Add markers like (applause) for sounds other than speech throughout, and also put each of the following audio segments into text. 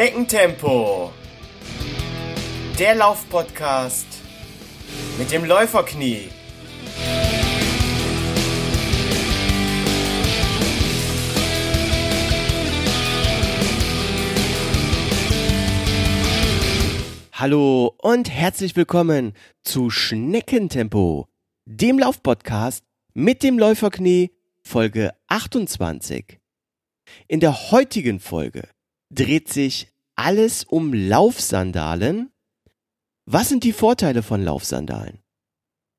Schneckentempo. Der Laufpodcast mit dem Läuferknie. Hallo und herzlich willkommen zu Schneckentempo, dem Laufpodcast mit dem Läuferknie, Folge 28. In der heutigen Folge dreht sich alles um Laufsandalen. Was sind die Vorteile von Laufsandalen?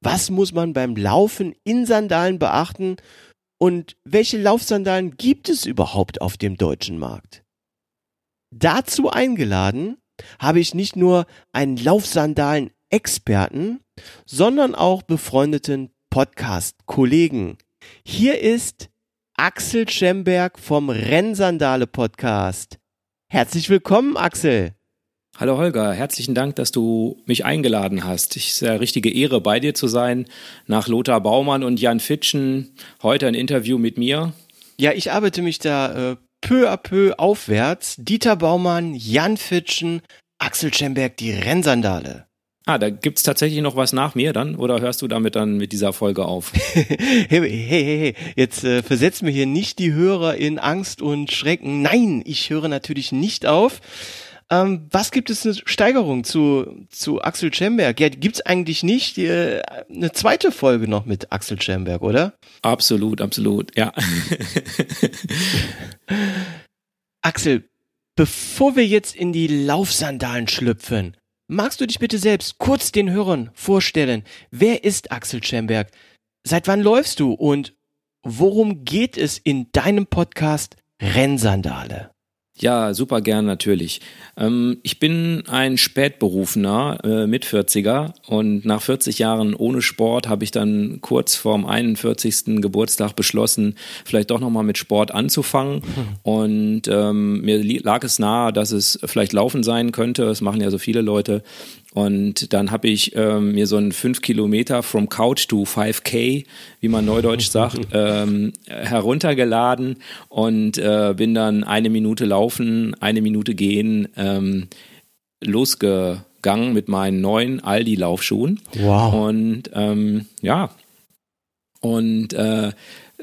Was muss man beim Laufen in Sandalen beachten? Und welche Laufsandalen gibt es überhaupt auf dem deutschen Markt? Dazu eingeladen habe ich nicht nur einen Laufsandalen-Experten, sondern auch befreundeten Podcast-Kollegen. Hier ist Axel Schemberg vom Rennsandale Podcast. Herzlich willkommen, Axel. Hallo Holger, herzlichen Dank, dass du mich eingeladen hast. Es ist eine richtige Ehre, bei dir zu sein. Nach Lothar Baumann und Jan Fitschen heute ein Interview mit mir. Ja, ich arbeite mich da äh, peu à peu aufwärts. Dieter Baumann, Jan Fitschen, Axel Schemberg, die Rennsandale. Ah, da gibt's tatsächlich noch was nach mir dann oder hörst du damit dann mit dieser Folge auf? (laughs) hey, hey, hey, hey, jetzt äh, versetzen wir hier nicht die Hörer in Angst und Schrecken. Nein, ich höre natürlich nicht auf. Ähm, was gibt es eine Steigerung zu, zu Axel Schemberg? Ja, gibt's eigentlich nicht äh, eine zweite Folge noch mit Axel Schemberg, oder? Absolut, absolut, ja. (laughs) Axel, bevor wir jetzt in die Laufsandalen schlüpfen, Magst du dich bitte selbst kurz den Hörern vorstellen? Wer ist Axel Schemberg? Seit wann läufst du und worum geht es in deinem Podcast Rennsandale? Ja, super gern natürlich. Ähm, ich bin ein spätberufener äh, mit 40er und nach 40 Jahren ohne Sport habe ich dann kurz vorm 41. Geburtstag beschlossen, vielleicht doch nochmal mit Sport anzufangen. Mhm. (laughs) Und ähm, mir lag es nahe, dass es vielleicht Laufen sein könnte. Das machen ja so viele Leute. Und dann habe ich ähm, mir so einen 5 Kilometer from Couch to 5K, wie man neudeutsch (laughs) sagt, ähm, heruntergeladen und äh, bin dann eine Minute laufen, eine Minute gehen, ähm, losgegangen mit meinen neuen Aldi-Laufschuhen. Wow. Und ähm, ja, und äh,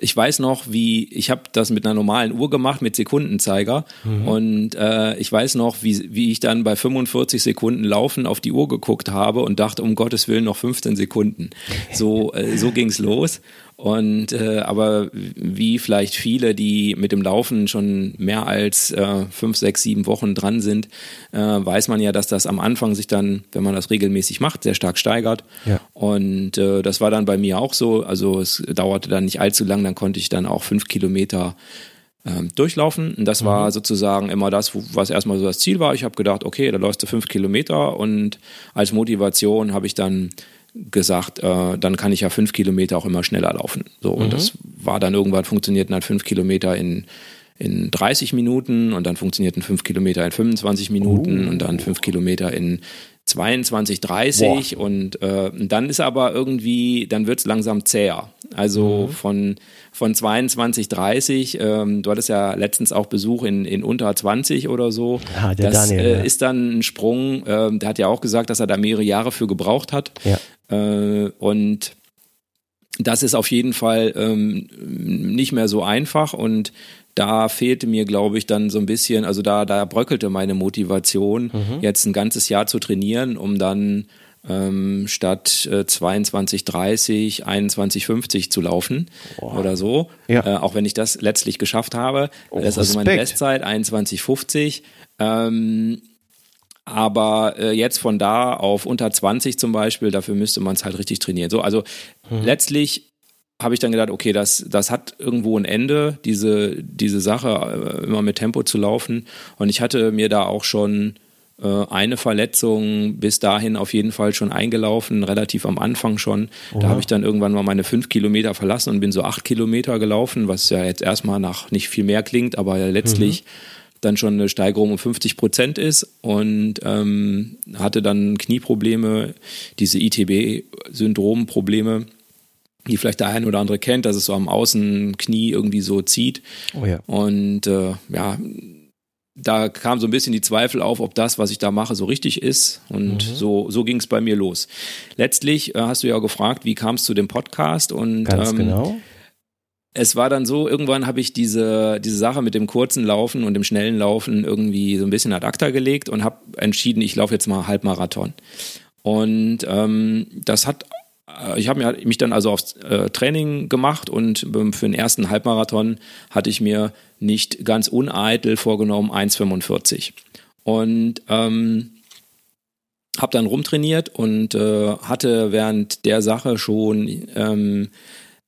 ich weiß noch, wie ich habe das mit einer normalen Uhr gemacht mit Sekundenzeiger mhm. und äh, ich weiß noch, wie, wie ich dann bei 45 Sekunden Laufen auf die Uhr geguckt habe und dachte, um Gottes Willen noch 15 Sekunden. So äh, so ging's los und äh, aber wie vielleicht viele, die mit dem Laufen schon mehr als äh, fünf, sechs, sieben Wochen dran sind, äh, weiß man ja, dass das am Anfang sich dann, wenn man das regelmäßig macht, sehr stark steigert. Ja. Und äh, das war dann bei mir auch so. Also es dauerte dann nicht allzu lang, dann konnte ich dann auch fünf Kilometer ähm, durchlaufen. Und das mhm. war sozusagen immer das, was erstmal so das Ziel war. Ich habe gedacht, okay, da läufst du fünf Kilometer und als Motivation habe ich dann gesagt, äh, dann kann ich ja fünf Kilometer auch immer schneller laufen. So, und mhm. das war dann irgendwann funktioniert dann fünf Kilometer in, in 30 Minuten und dann funktionierten fünf Kilometer in 25 Minuten uh. und dann fünf Kilometer in 22, 30 Boah. und äh, dann ist aber irgendwie, dann wird es langsam zäher. Also mhm. von, von 22, 30, ähm, du hattest ja letztens auch Besuch in, in unter 20 oder so. Ja, der das Daniel, äh, ja. ist dann ein Sprung, äh, der hat ja auch gesagt, dass er da mehrere Jahre für gebraucht hat. Ja. Äh, und das ist auf jeden Fall ähm, nicht mehr so einfach und da fehlte mir, glaube ich, dann so ein bisschen, also da, da bröckelte meine Motivation, mhm. jetzt ein ganzes Jahr zu trainieren, um dann ähm, statt äh, 22, 30, 21, 50 zu laufen Boah. oder so. Ja. Äh, auch wenn ich das letztlich geschafft habe. Oh, das ist also meine Bestzeit, 21, 50. Ähm, aber äh, jetzt von da auf unter 20 zum Beispiel, dafür müsste man es halt richtig trainieren. So, also mhm. letztlich habe ich dann gedacht, okay, das, das hat irgendwo ein Ende, diese, diese Sache, äh, immer mit Tempo zu laufen. Und ich hatte mir da auch schon äh, eine Verletzung bis dahin auf jeden Fall schon eingelaufen, relativ am Anfang schon. Oha. Da habe ich dann irgendwann mal meine fünf Kilometer verlassen und bin so acht Kilometer gelaufen, was ja jetzt erstmal nach nicht viel mehr klingt, aber letztlich. Mhm dann schon eine Steigerung um 50 Prozent ist und ähm, hatte dann Knieprobleme, diese ITB-Syndrom-Probleme, die vielleicht der ein oder andere kennt, dass es so am Außenknie irgendwie so zieht. Oh ja. Und äh, ja, da kam so ein bisschen die Zweifel auf, ob das, was ich da mache, so richtig ist. Und mhm. so, so ging es bei mir los. Letztlich äh, hast du ja gefragt, wie kam es zu dem Podcast? Und Ganz ähm, genau. Es war dann so, irgendwann habe ich diese, diese Sache mit dem kurzen Laufen und dem schnellen Laufen irgendwie so ein bisschen ad acta gelegt und habe entschieden, ich laufe jetzt mal Halbmarathon. Und ähm, das hat äh, ich habe mich dann also aufs äh, Training gemacht und für den ersten Halbmarathon hatte ich mir nicht ganz uneitel vorgenommen 1,45. Und ähm, habe dann rumtrainiert und äh, hatte während der Sache schon ähm,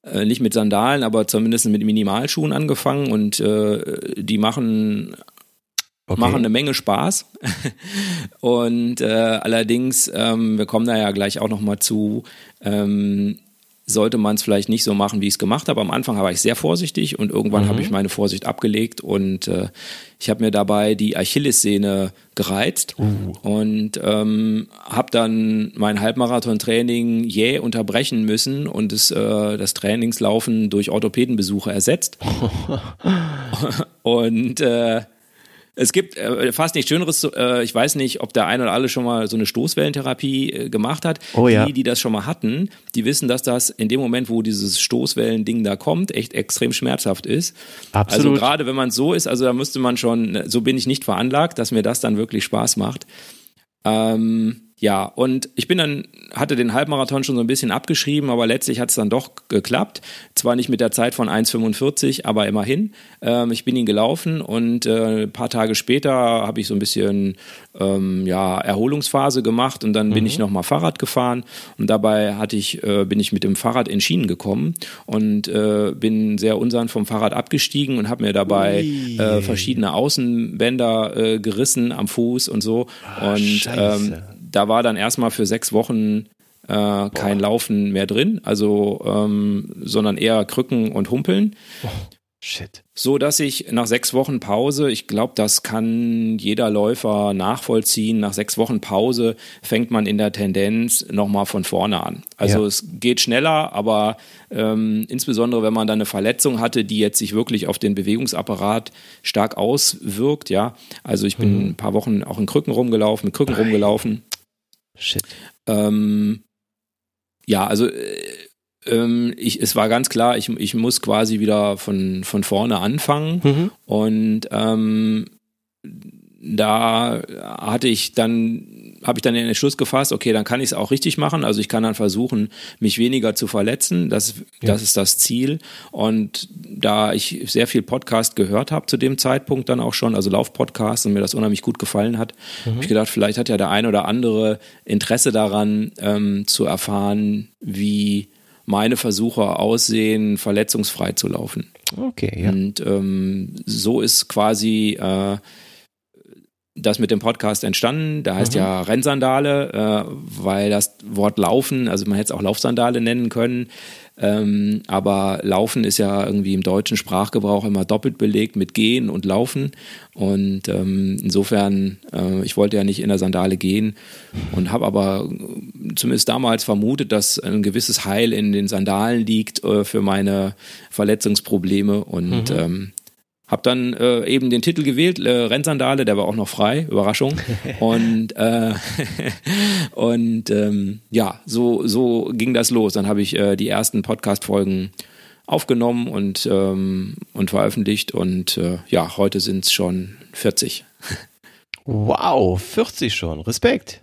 äh, nicht mit Sandalen, aber zumindest mit Minimalschuhen angefangen und äh, die machen Okay. machen eine Menge Spaß. (laughs) und äh, allerdings, ähm, wir kommen da ja gleich auch noch mal zu, ähm, sollte man es vielleicht nicht so machen, wie ich es gemacht habe. Am Anfang war ich sehr vorsichtig und irgendwann mhm. habe ich meine Vorsicht abgelegt und äh, ich habe mir dabei die Achillessehne gereizt uh. und ähm, habe dann mein Halbmarathon-Training jäh unterbrechen müssen und das, äh, das Trainingslaufen durch Orthopädenbesuche ersetzt. (laughs) (laughs) und äh, es gibt äh, fast nichts Schöneres. Äh, ich weiß nicht, ob der eine oder alle schon mal so eine Stoßwellentherapie äh, gemacht hat. Oh, ja. Die, die das schon mal hatten, die wissen, dass das in dem Moment, wo dieses Stoßwellending da kommt, echt extrem schmerzhaft ist. Absolut. Also gerade wenn man so ist, also da müsste man schon, so bin ich nicht veranlagt, dass mir das dann wirklich Spaß macht. Ähm, ja, und ich bin dann, hatte den Halbmarathon schon so ein bisschen abgeschrieben, aber letztlich hat es dann doch geklappt. Zwar nicht mit der Zeit von 1,45, aber immerhin. Ähm, ich bin ihn gelaufen und äh, ein paar Tage später habe ich so ein bisschen ähm, ja, Erholungsphase gemacht und dann bin mhm. ich nochmal Fahrrad gefahren und dabei hatte ich, äh, bin ich mit dem Fahrrad in Schienen gekommen und äh, bin sehr unsanft vom Fahrrad abgestiegen und habe mir dabei äh, verschiedene Außenbänder äh, gerissen am Fuß und so. Ah, und ähm, da war dann erstmal für sechs Wochen äh, kein. Laufen mehr drin, also ähm, sondern eher Krücken und Humpeln. Oh, shit. So dass ich nach sechs Wochen Pause, ich glaube, das kann jeder Läufer nachvollziehen. Nach sechs Wochen Pause fängt man in der Tendenz nochmal von vorne an. Also ja. es geht schneller, aber ähm, insbesondere wenn man dann eine Verletzung hatte, die jetzt sich wirklich auf den Bewegungsapparat stark auswirkt, ja. Also ich bin mhm. ein paar Wochen auch in Krücken rumgelaufen, mit Krücken Nein. rumgelaufen. Shit. Ähm, ja, also äh, ähm, ich, es war ganz klar, ich, ich muss quasi wieder von, von vorne anfangen. Mhm. Und ähm, da hatte ich dann, habe ich dann den Entschluss gefasst, okay, dann kann ich es auch richtig machen. Also ich kann dann versuchen, mich weniger zu verletzen. Das, ja. das ist das Ziel. Und da ich sehr viel Podcast gehört habe zu dem Zeitpunkt dann auch schon, also Laufpodcast und mir das unheimlich gut gefallen hat, mhm. habe ich gedacht, vielleicht hat ja der ein oder andere Interesse daran, ähm, zu erfahren, wie meine Versuche aussehen, verletzungsfrei zu laufen. Okay, ja. Und ähm, so ist quasi äh, das mit dem Podcast entstanden. Da heißt mhm. ja Rennsandale, äh, weil das Wort Laufen, also man hätte es auch Laufsandale nennen können. Ähm, aber Laufen ist ja irgendwie im deutschen Sprachgebrauch immer doppelt belegt mit Gehen und Laufen. Und ähm, insofern, äh, ich wollte ja nicht in der Sandale gehen und habe aber zumindest damals vermutet, dass ein gewisses Heil in den Sandalen liegt äh, für meine Verletzungsprobleme. Und mhm. ähm, hab dann äh, eben den Titel gewählt, äh, Rennsandale, der war auch noch frei, Überraschung. (laughs) und äh, (laughs) und ähm, ja, so, so ging das los. Dann habe ich äh, die ersten Podcast-Folgen aufgenommen und, ähm, und veröffentlicht. Und äh, ja, heute sind es schon 40. Wow, 40 schon. Respekt.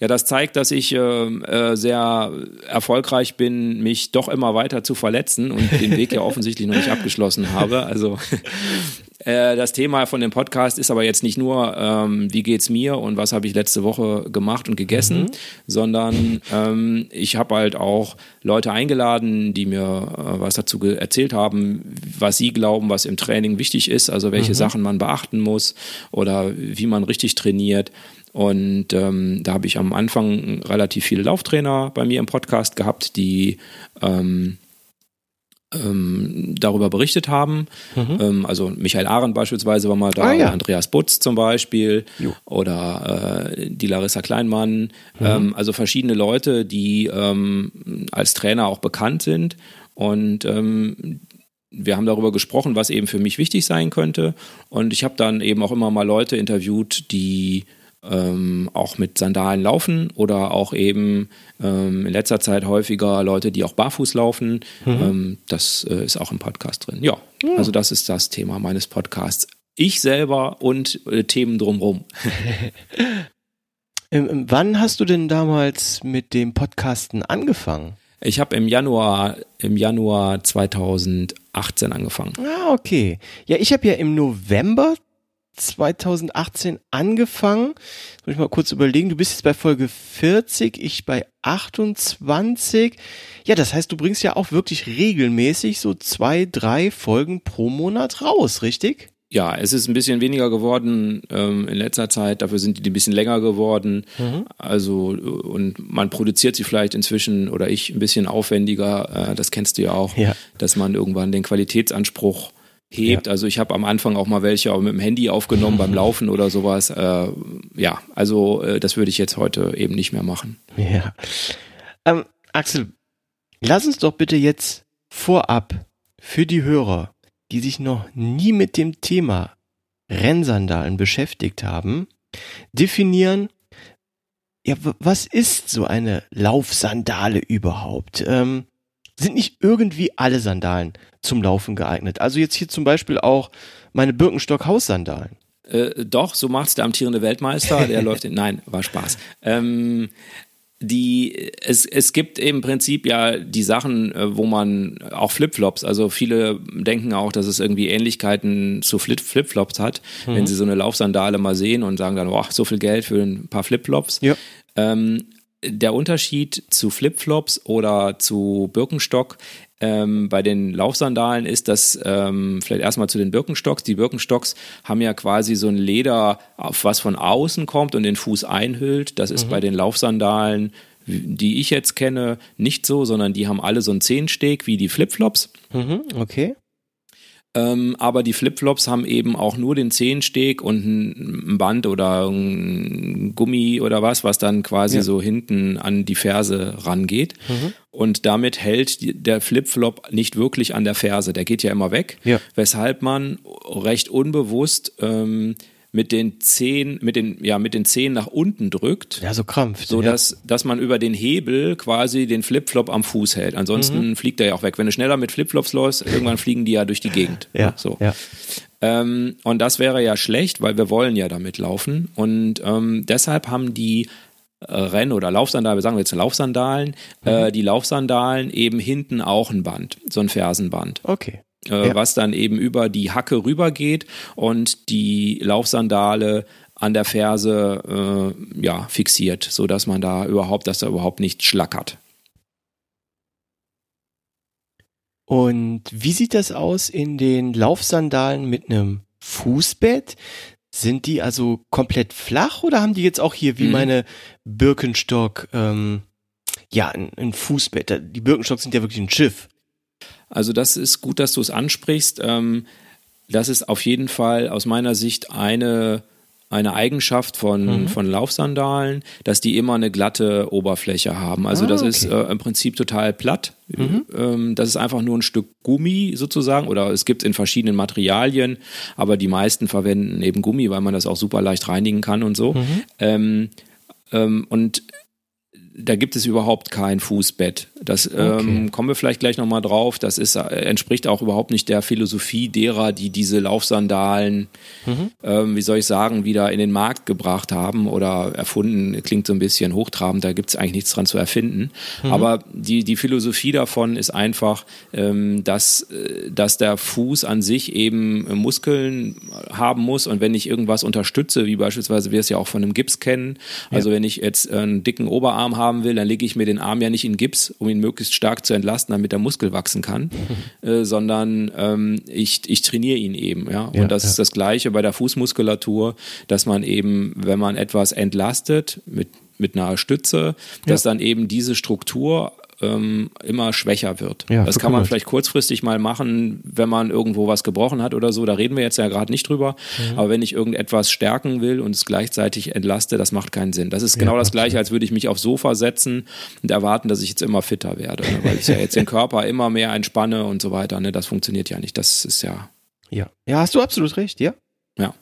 Ja, das zeigt, dass ich äh, äh, sehr erfolgreich bin, mich doch immer weiter zu verletzen und den Weg ja (laughs) offensichtlich noch nicht abgeschlossen habe. Also (laughs) äh, das Thema von dem Podcast ist aber jetzt nicht nur, ähm, wie geht's mir und was habe ich letzte Woche gemacht und gegessen, mhm. sondern ähm, ich habe halt auch Leute eingeladen, die mir äh, was dazu erzählt haben, was sie glauben, was im Training wichtig ist, also welche mhm. Sachen man beachten muss oder wie man richtig trainiert. Und ähm, da habe ich am Anfang relativ viele Lauftrainer bei mir im Podcast gehabt, die ähm, ähm, darüber berichtet haben. Mhm. Ähm, also Michael Arendt beispielsweise war mal da, ah, ja. Andreas Butz zum Beispiel jo. oder äh, die Larissa Kleinmann. Mhm. Ähm, also verschiedene Leute, die als Trainer auch bekannt sind und wir haben darüber gesprochen, was eben für mich wichtig sein könnte. Und ich habe dann eben auch immer mal Leute interviewt, die ähm, auch mit Sandalen laufen oder auch eben ähm, in letzter Zeit häufiger Leute, die auch barfuß laufen. Mhm. Ähm, das äh, ist auch im Podcast drin. Ja, ja, also das ist das Thema meines Podcasts. Ich selber und äh, Themen drumherum. (laughs) Ähm, ähm, wann hast du denn damals mit dem Podcasten angefangen? Ich habe im Januar, im Januar 2018 angefangen. Ah, okay. Ja, ich habe ja im November 2018 angefangen. Jetzt muss ich mal kurz überlegen. Du bist jetzt bei Folge 40, ich bei 28. Ja, das heißt, du bringst ja auch wirklich regelmäßig so zwei, drei Folgen pro Monat raus, richtig? Ja, es ist ein bisschen weniger geworden ähm, in letzter Zeit. Dafür sind die ein bisschen länger geworden. Mhm. Also und man produziert sie vielleicht inzwischen oder ich ein bisschen aufwendiger. Äh, das kennst du ja auch, ja. dass man irgendwann den Qualitätsanspruch hebt. Ja. Also ich habe am Anfang auch mal welche auch mit dem Handy aufgenommen beim Laufen oder sowas. Äh, ja, also äh, das würde ich jetzt heute eben nicht mehr machen. Ja. Ähm, Axel, lass uns doch bitte jetzt vorab für die Hörer, die sich noch nie mit dem Thema Rennsandalen beschäftigt haben, definieren, ja, was ist so eine Laufsandale überhaupt? Ähm, sind nicht irgendwie alle Sandalen zum Laufen geeignet? Also jetzt hier zum Beispiel auch meine Birkenstock-Haussandalen. Äh, doch, so macht's der amtierende Weltmeister, der (laughs) läuft in, nein, war Spaß. Ähm, die, es, es gibt im Prinzip ja die Sachen, äh, wo man auch Flipflops, also viele denken auch, dass es irgendwie Ähnlichkeiten zu Flipflops hat, mhm. wenn sie so eine Laufsandale mal sehen und sagen dann, boah, so viel Geld für ein paar Flipflops. Ja. Ähm, der Unterschied zu Flipflops oder zu Birkenstock ähm, bei den Laufsandalen ist, dass ähm, vielleicht erstmal zu den Birkenstocks. Die Birkenstocks haben ja quasi so ein Leder, auf was von außen kommt und den Fuß einhüllt. Das ist mhm. bei den Laufsandalen, die ich jetzt kenne, nicht so, sondern die haben alle so einen Zehensteg wie die Flipflops. Mhm, okay. Ähm, aber die Flipflops haben eben auch nur den Zehensteg und ein Band oder ein Gummi oder was, was dann quasi ja. so hinten an die Ferse rangeht. Mhm. Und damit hält der Flipflop nicht wirklich an der Ferse. Der geht ja immer weg, ja. weshalb man recht unbewusst ähm, mit den Zehen, mit den, ja, mit den Zehen nach unten drückt. Ja, so krampft. So dass, ja. dass man über den Hebel quasi den Flipflop am Fuß hält. Ansonsten mhm. fliegt er ja auch weg. Wenn du schneller mit Flipflops läufst, irgendwann fliegen die ja durch die Gegend. (laughs) Ja. So. Ja. Ähm, und das wäre ja schlecht, weil wir wollen ja damit laufen. Und ähm, deshalb haben die äh, Renn- oder Laufsandalen, wir sagen jetzt Laufsandalen, mhm. äh, die Laufsandalen eben hinten auch ein Band, so ein Fersenband. Okay äh, ja. was dann eben über die Hacke rübergeht und die Laufsandale an der Ferse äh, ja, fixiert, sodass man da überhaupt, dass da überhaupt nicht schlackert. Und wie sieht das aus in den Laufsandalen mit einem Fußbett? Sind die also komplett flach oder haben die jetzt auch hier wie mhm. meine Birkenstock ähm, ja ein, ein Fußbett? Die Birkenstocks sind ja wirklich ein Schiff. Also das ist gut, dass du es ansprichst. Ähm, das ist auf jeden Fall aus meiner Sicht eine eine Eigenschaft von, mhm. von Laufsandalen, dass die immer eine glatte Oberfläche haben. Also ah, das okay. ist äh, im Prinzip total platt. Mhm. Ähm, das ist einfach nur ein Stück Gummi sozusagen oder es gibt es in verschiedenen Materialien, aber die meisten verwenden eben Gummi, weil man das auch super leicht reinigen kann und so. Mhm. Ähm, ähm, und da gibt es überhaupt kein Fußbett. Das ähm, okay. ähm, kommen wir vielleicht gleich nochmal drauf. Das ist, äh, entspricht auch überhaupt nicht der Philosophie derer, die diese Laufsandalen, mhm. ähm, wie soll ich sagen, wieder in den Markt gebracht haben oder erfunden. Klingt so ein bisschen hochtrabend, da gibt es eigentlich nichts dran zu erfinden. Mhm. Aber die, die Philosophie davon ist einfach, ähm, dass, äh, dass der Fuß an sich eben Muskeln haben muss und wenn ich irgendwas unterstütze, wie beispielsweise wir es ja auch von einem Gips kennen, also ja. wenn ich jetzt einen dicken Oberarm habe, haben will, dann lege ich mir den Arm ja nicht in Gips, um ihn möglichst stark zu entlasten, damit der Muskel wachsen kann, (laughs) äh, sondern ähm, ich, ich trainiere ihn eben. Ja? Und ja, das ja. ist das Gleiche bei der Fußmuskulatur, dass man eben, wenn man etwas entlastet mit, mit einer Stütze, dass ja. dann eben diese Struktur ähm, immer schwächer wird. Ja, das kann man vielleicht kurzfristig mal machen, wenn man irgendwo was gebrochen hat oder so. Da reden wir jetzt ja gerade nicht drüber. Mhm. Aber wenn ich irgendetwas stärken will und es gleichzeitig entlaste, das macht keinen Sinn. Das ist genau ja, das Gleiche, als würde ich mich aufs Sofa setzen und erwarten, dass ich jetzt immer fitter werde, ne? weil ich ja jetzt den Körper immer mehr entspanne und so weiter. Ne? Das funktioniert ja nicht. Das ist ja. Ja, ja, hast du absolut recht, ja. Ja.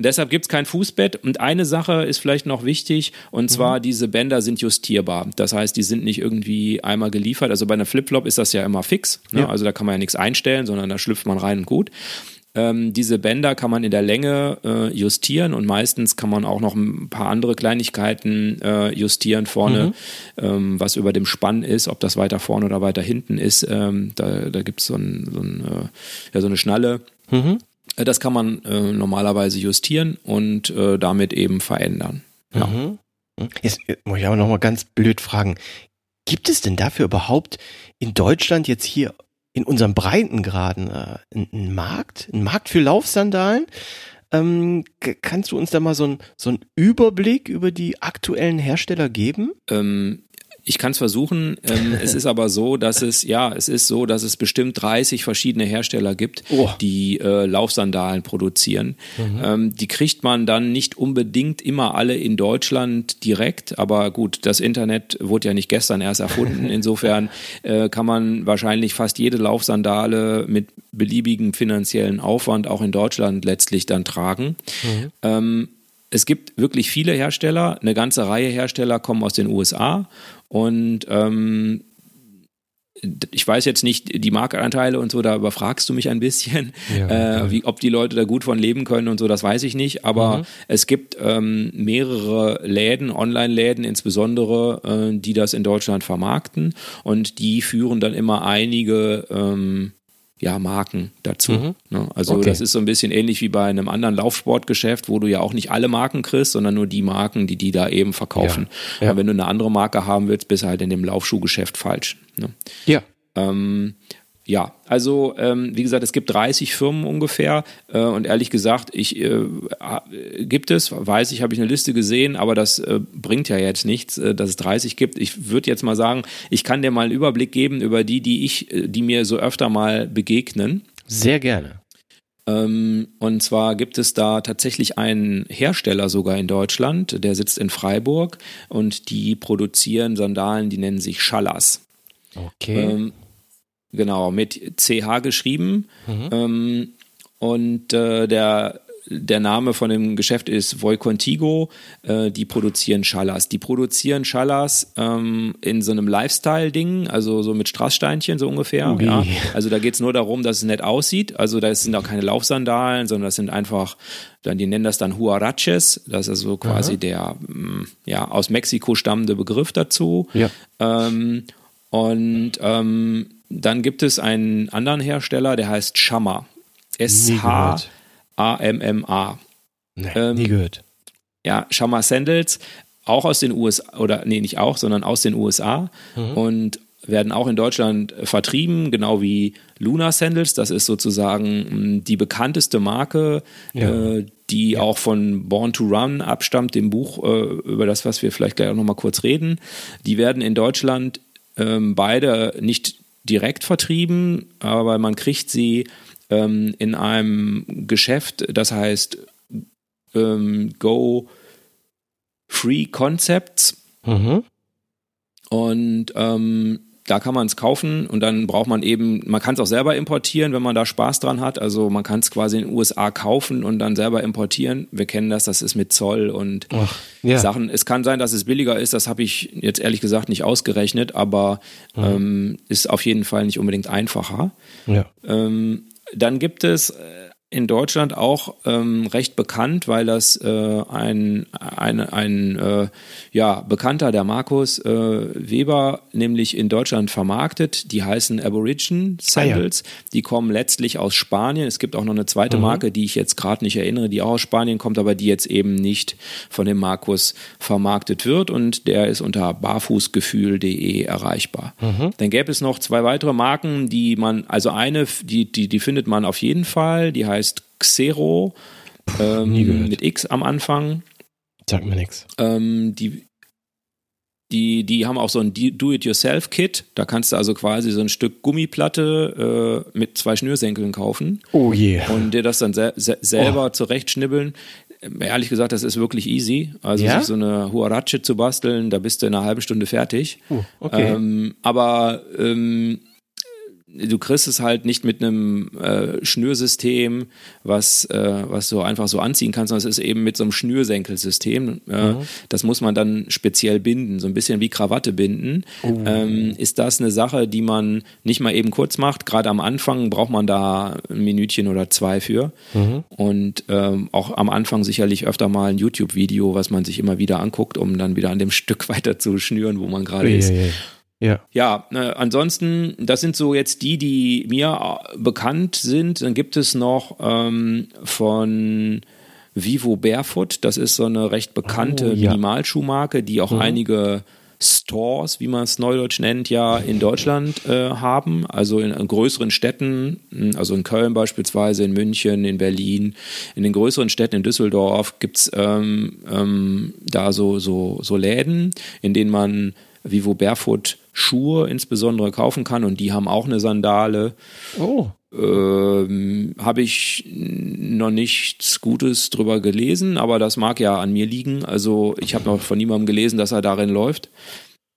Und deshalb gibt es kein Fußbett. Und eine Sache ist vielleicht noch wichtig, und mhm. zwar mhm. diese Bänder sind justierbar. Das heißt, die sind nicht irgendwie einmal geliefert. Also bei einer Flipflop ist das ja immer fix. Ne? Ja. Also da kann man ja nichts einstellen, sondern da schlüpft man rein und gut. Ähm, diese Bänder kann man in der Länge äh, justieren und meistens kann man auch noch ein paar andere Kleinigkeiten äh, justieren vorne, mhm. ähm, was über dem Spann ist, ob das weiter vorne oder weiter hinten ist. Ähm, da da gibt so es ein, so, ein, äh, ja, so eine Schnalle. Mhm. Äh, das kann man äh, normalerweise justieren und äh, damit eben verändern. Ja. Mhm. Jetzt muss ich aber nochmal ganz blöd fragen. Gibt es denn dafür überhaupt in Deutschland jetzt hier in unserem Breitengraden äh, einen Markt? Einen Markt für Laufsandalen? Ähm, kannst du uns da mal so, ein, so einen Überblick über die aktuellen Hersteller geben? Ähm, ich kann es versuchen. Ähm, (laughs) es ist aber so, dass es, ja, es ist so, dass es bestimmt 30 verschiedene Hersteller gibt, oh. die äh, Laufsandalen produzieren. Mhm. Ähm, die kriegt man dann nicht unbedingt immer alle in Deutschland direkt, aber gut, das Internet wurde ja nicht gestern erst erfunden. (laughs) Insofern äh, kann man wahrscheinlich fast jede Laufsandale mit beliebigem finanziellen Aufwand auch in Deutschland letztlich dann tragen. Mhm. Ähm, es gibt wirklich viele Hersteller, eine ganze Reihe Hersteller kommen aus den USA und ähm, ich weiß jetzt nicht die Marktanteile und so, da überfragst du mich ein bisschen, ja, äh, wie, ob die Leute da gut von leben können und so, das weiß ich nicht. Aber mhm. es gibt ähm, mehrere Läden, Online-Läden insbesondere, äh, die das in Deutschland vermarkten und die führen dann immer einige ähm, ja, Marken dazu. Mhm. Ne? Also okay. das ist so ein bisschen ähnlich wie bei einem anderen Laufsportgeschäft, wo du ja auch nicht alle Marken kriegst, sondern nur die Marken, die die da eben verkaufen. Ja. Ja. Und wenn du eine andere Marke haben willst, bist du halt in dem Laufschuhgeschäft falsch. Ne? Ja. Ähm, ja, also ähm, wie gesagt, es gibt 30 Firmen ungefähr äh, und ehrlich gesagt, ich äh, gibt es, weiß ich, habe ich eine Liste gesehen, aber das äh, bringt ja jetzt nichts, äh, dass es 30 gibt. Ich würde jetzt mal sagen, ich kann dir mal einen Überblick geben über die, die ich, äh, die mir so öfter mal begegnen. Sehr gerne. Ähm, und zwar gibt es da tatsächlich einen Hersteller sogar in Deutschland, der sitzt in Freiburg und die produzieren Sandalen, die nennen sich Schallas. Okay. Ähm, Genau, mit CH geschrieben. Mhm. Ähm, und äh, der, der Name von dem Geschäft ist Voicontigo. Äh, die produzieren Schallas. Die produzieren Schallas ähm, in so einem Lifestyle-Ding, also so mit Strasssteinchen so ungefähr. Okay. Ja. Also da geht es nur darum, dass es nett aussieht. Also da sind auch keine Laufsandalen, sondern das sind einfach, dann, die nennen das dann Huaraches. Das ist also quasi Aha. der mm, ja, aus Mexiko stammende Begriff dazu. Ja. Ähm, und ähm, dann gibt es einen anderen Hersteller, der heißt Shamma. S-H-A-M-M-A. Nee, ähm, nie gehört. Ja, Shamma Sandals, auch aus den USA, oder nee, nicht auch, sondern aus den USA mhm. und werden auch in Deutschland vertrieben, genau wie Luna Sandals. Das ist sozusagen hm, die bekannteste Marke, ja. äh, die ja. auch von Born to Run abstammt, dem Buch, äh, über das, was wir vielleicht gleich auch nochmal kurz reden. Die werden in Deutschland ähm, beide nicht direkt vertrieben, aber man kriegt sie ähm, in einem Geschäft, das heißt ähm, Go Free Concepts. Mhm. Und ähm, da kann man es kaufen und dann braucht man eben, man kann es auch selber importieren, wenn man da Spaß dran hat. Also man kann es quasi in den USA kaufen und dann selber importieren. Wir kennen das, das ist mit Zoll und Ach, ja. Sachen. Es kann sein, dass es billiger ist, das habe ich jetzt ehrlich gesagt nicht ausgerechnet, aber mhm. ähm, ist auf jeden Fall nicht unbedingt einfacher. Ja. Ähm, dann gibt es in Deutschland auch ähm, recht bekannt, weil das äh, ein, ein, ein äh, ja, Bekannter, der Markus äh, Weber, nämlich in Deutschland vermarktet. Die heißen Aborigine Sandals. Ah, ja. Die kommen letztlich aus Spanien. Es gibt auch noch eine zweite mhm. Marke, die ich jetzt gerade nicht erinnere, die auch aus Spanien kommt, aber die jetzt eben nicht von dem Markus vermarktet wird. Und der ist unter barfußgefühl.de erreichbar. Mhm. Dann gäbe es noch zwei weitere Marken, die man, also eine, die, die, die findet man auf jeden Fall, die heißt heißt Xero ähm, mit X am Anfang. Sagt mir nichts. Ähm, die Die, die haben auch so ein Do-it-yourself-Kit. Da kannst du also quasi so ein Stück Gummiplatte äh, mit zwei Schnürsenkeln kaufen. Oh je. Yeah. Und dir das dann se se selber oh. zurechtschnibbeln. Ehrlich gesagt, das ist wirklich easy. Also Ja? sich so eine Huarache zu basteln, da bist du in einer halben Stunde fertig. Oh, okay. Ähm, aber ähm, du kriegst es halt nicht mit einem äh, Schnürsystem, was, äh, was du einfach so anziehen kannst, sondern es ist eben mit so einem Schnürsenkelsystem. Äh, Das muss man dann speziell binden, so ein bisschen wie Krawatte binden. Ähm, ist das eine Sache, die man nicht mal eben kurz macht? Gerade am Anfang braucht man da ein Minütchen oder zwei für. Und ähm, auch am Anfang sicherlich öfter mal ein YouTube-Video, was man sich immer wieder anguckt, um dann wieder an dem Stück (laughs) weiter zu schnüren, wo man gerade ist. ja, ja. ja. Äh, ansonsten, das sind so jetzt die, die mir äh, bekannt sind. Dann gibt es noch ähm, von Vivo Barefoot, das ist so eine recht bekannte Oh, ja. Minimalschuhmarke, die auch einige Stores, wie man es neudeutsch nennt, ja in Deutschland äh, haben, also in, in größeren Städten, mh, also in Köln beispielsweise, in München, in Berlin, in den größeren Städten in Düsseldorf gibt's ähm, ähm, da so, so, so Läden, in denen man Vivo Barefoot Schuhe insbesondere kaufen kann und die haben auch eine Sandale. Oh. Ähm, Habe ich noch nichts Gutes drüber gelesen, aber das mag ja an mir liegen. Also ich habe noch von niemandem gelesen, dass er darin läuft.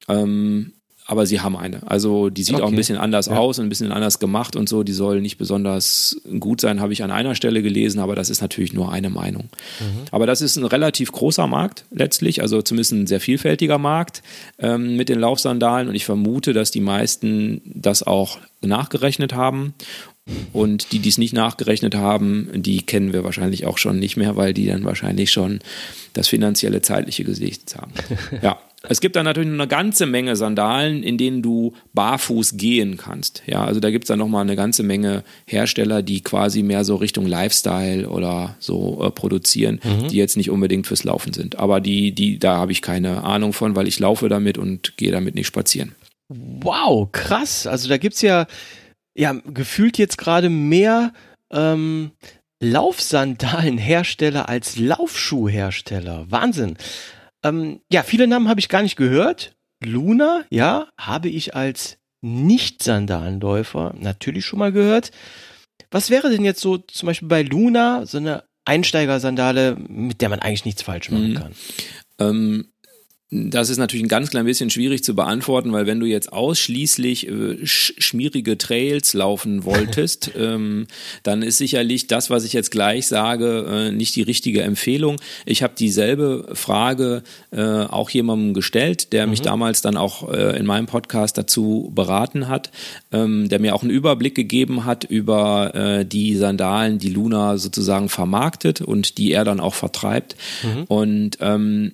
Ähm, aber sie haben eine. Also die sieht auch ein Okay. bisschen anders Ja. aus und ein bisschen anders gemacht und so. Die soll nicht besonders gut sein, habe ich an einer Stelle gelesen, aber das ist natürlich nur eine Meinung. Aber das ist ein relativ großer Markt letztlich, also zumindest ein sehr vielfältiger Markt ähm, mit den Laufsandalen und ich vermute, dass die meisten das auch nachgerechnet haben. Und die, die es nicht nachgerechnet haben, die kennen wir wahrscheinlich auch schon nicht mehr, weil die dann wahrscheinlich schon das finanzielle, zeitliche Gesicht haben. Ja. Es gibt dann natürlich noch eine ganze Menge Sandalen, in denen du barfuß gehen kannst. Ja, also da gibt es dann nochmal eine ganze Menge Hersteller, die quasi mehr so Richtung Lifestyle oder so äh, produzieren, die jetzt nicht unbedingt fürs Laufen sind. Aber die, die, da habe ich keine Ahnung von, weil ich laufe damit und gehe damit nicht spazieren. Wow, krass. Also da gibt's ja, ja gefühlt jetzt gerade mehr ähm, Laufsandalenhersteller als Laufschuhhersteller. Wahnsinn. Ähm, ja, viele Namen habe ich gar nicht gehört. Luna, ja, habe ich als Nicht-Sandalenläufer natürlich schon mal gehört. Was wäre denn jetzt so zum Beispiel bei Luna so eine Einsteigersandale, mit der man eigentlich nichts falsch machen Mhm. kann? Ähm, das ist natürlich ein ganz klein bisschen schwierig zu beantworten, weil wenn du jetzt ausschließlich äh, sch schmierige Trails laufen wolltest, (laughs) ähm, dann ist sicherlich das, was ich jetzt gleich sage, äh, nicht die richtige Empfehlung. Ich habe dieselbe Frage äh, auch jemandem gestellt, der mich damals dann auch äh, in meinem Podcast dazu beraten hat, ähm, der mir auch einen Überblick gegeben hat über äh, die Sandalen, die Luna sozusagen vermarktet und die er dann auch vertreibt. Und ähm,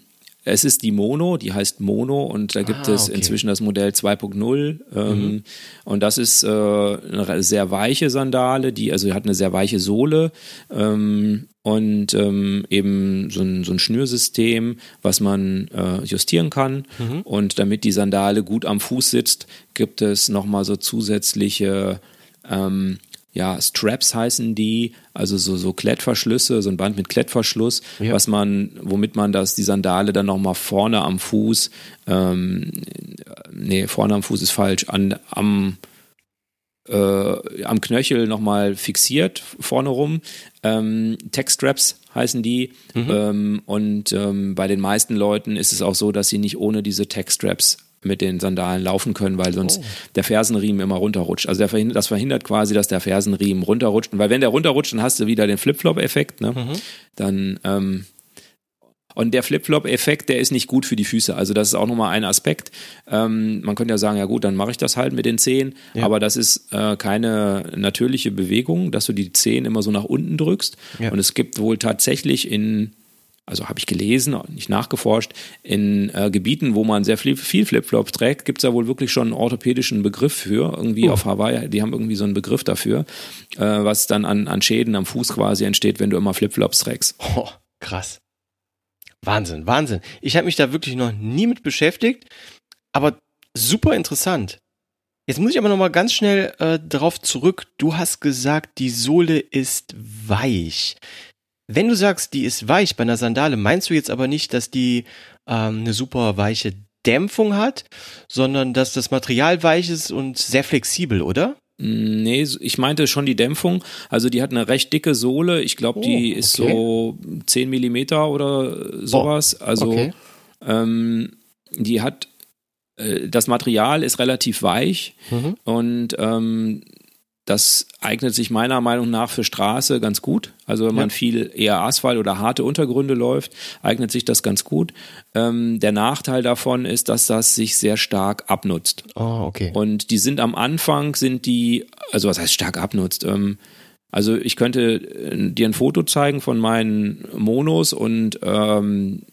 es ist die Mono, die heißt Mono und da gibt Ah, es okay. inzwischen das Modell 2.0 ähm, und das ist äh, eine sehr weiche Sandale, die also hat eine sehr weiche Sohle ähm, und ähm, eben so ein, so ein Schnürsystem, was man äh, justieren kann. Und damit die Sandale gut am Fuß sitzt, gibt es nochmal so zusätzliche ähm, ja, Straps heißen die, also so, so Klettverschlüsse, so ein Band mit Klettverschluss, Ja. was man, womit man das, die Sandale dann nochmal vorne am Fuß, ähm, nee, vorne am Fuß ist falsch, an, am, äh, am Knöchel nochmal fixiert, vorne rum. Ähm, Tech-Straps heißen die. Ähm, und ähm, bei den meisten Leuten ist es auch so, dass sie nicht ohne diese Tech-Straps mit den Sandalen laufen können, weil sonst der Fersenriemen immer runterrutscht. Also der verhindert, das verhindert quasi, dass der Fersenriemen runterrutscht. Und weil wenn der runterrutscht, dann hast du wieder den Flip-Flop-Effekt. Ne? Dann ähm, und der Flip-Flop-Effekt, der ist nicht gut für die Füße. Also das ist auch nochmal ein Aspekt. Ähm, man könnte ja sagen, ja gut, dann mache ich das halt mit den Zehen. Ja. Aber das ist äh, keine natürliche Bewegung, dass du die Zehen immer so nach unten drückst. Ja. Und es gibt wohl tatsächlich in, also habe ich gelesen, nicht nachgeforscht, in äh, Gebieten, wo man sehr viel, viel Flip-Flops trägt, gibt es da wohl wirklich schon einen orthopädischen Begriff für. Irgendwie Oh. auf Hawaii, die haben irgendwie so einen Begriff dafür, äh, was dann an, an Schäden am Fuß quasi entsteht, wenn du immer Flip-Flops trägst. Oh, krass. Wahnsinn, Wahnsinn. Ich habe mich da wirklich noch nie mit beschäftigt, aber super interessant. Jetzt muss ich aber noch mal ganz schnell äh, drauf zurück. Du hast gesagt, die Sohle ist weich. Wenn du sagst, die ist weich bei einer Sandale, meinst du jetzt aber nicht, dass die ähm, eine super weiche Dämpfung hat, sondern dass das Material weich ist und sehr flexibel, oder? Nee, ich meinte schon die Dämpfung. Also die hat eine recht dicke Sohle. Ich glaube, die Oh, ist okay. so 10 Millimeter oder sowas. also okay. ähm, die hat äh, das Material ist relativ weich Mhm. und ähm, das eignet sich meiner Meinung nach für Straße ganz gut. Also wenn man Ja. viel eher Asphalt oder harte Untergründe läuft, eignet sich das ganz gut. Ähm, der Nachteil davon ist, dass das sich sehr stark abnutzt. Oh, okay. Und die sind am Anfang, sind die, also was heißt stark abnutzt? Ähm, also ich könnte äh, dir ein Foto zeigen von meinen Monos und ähm,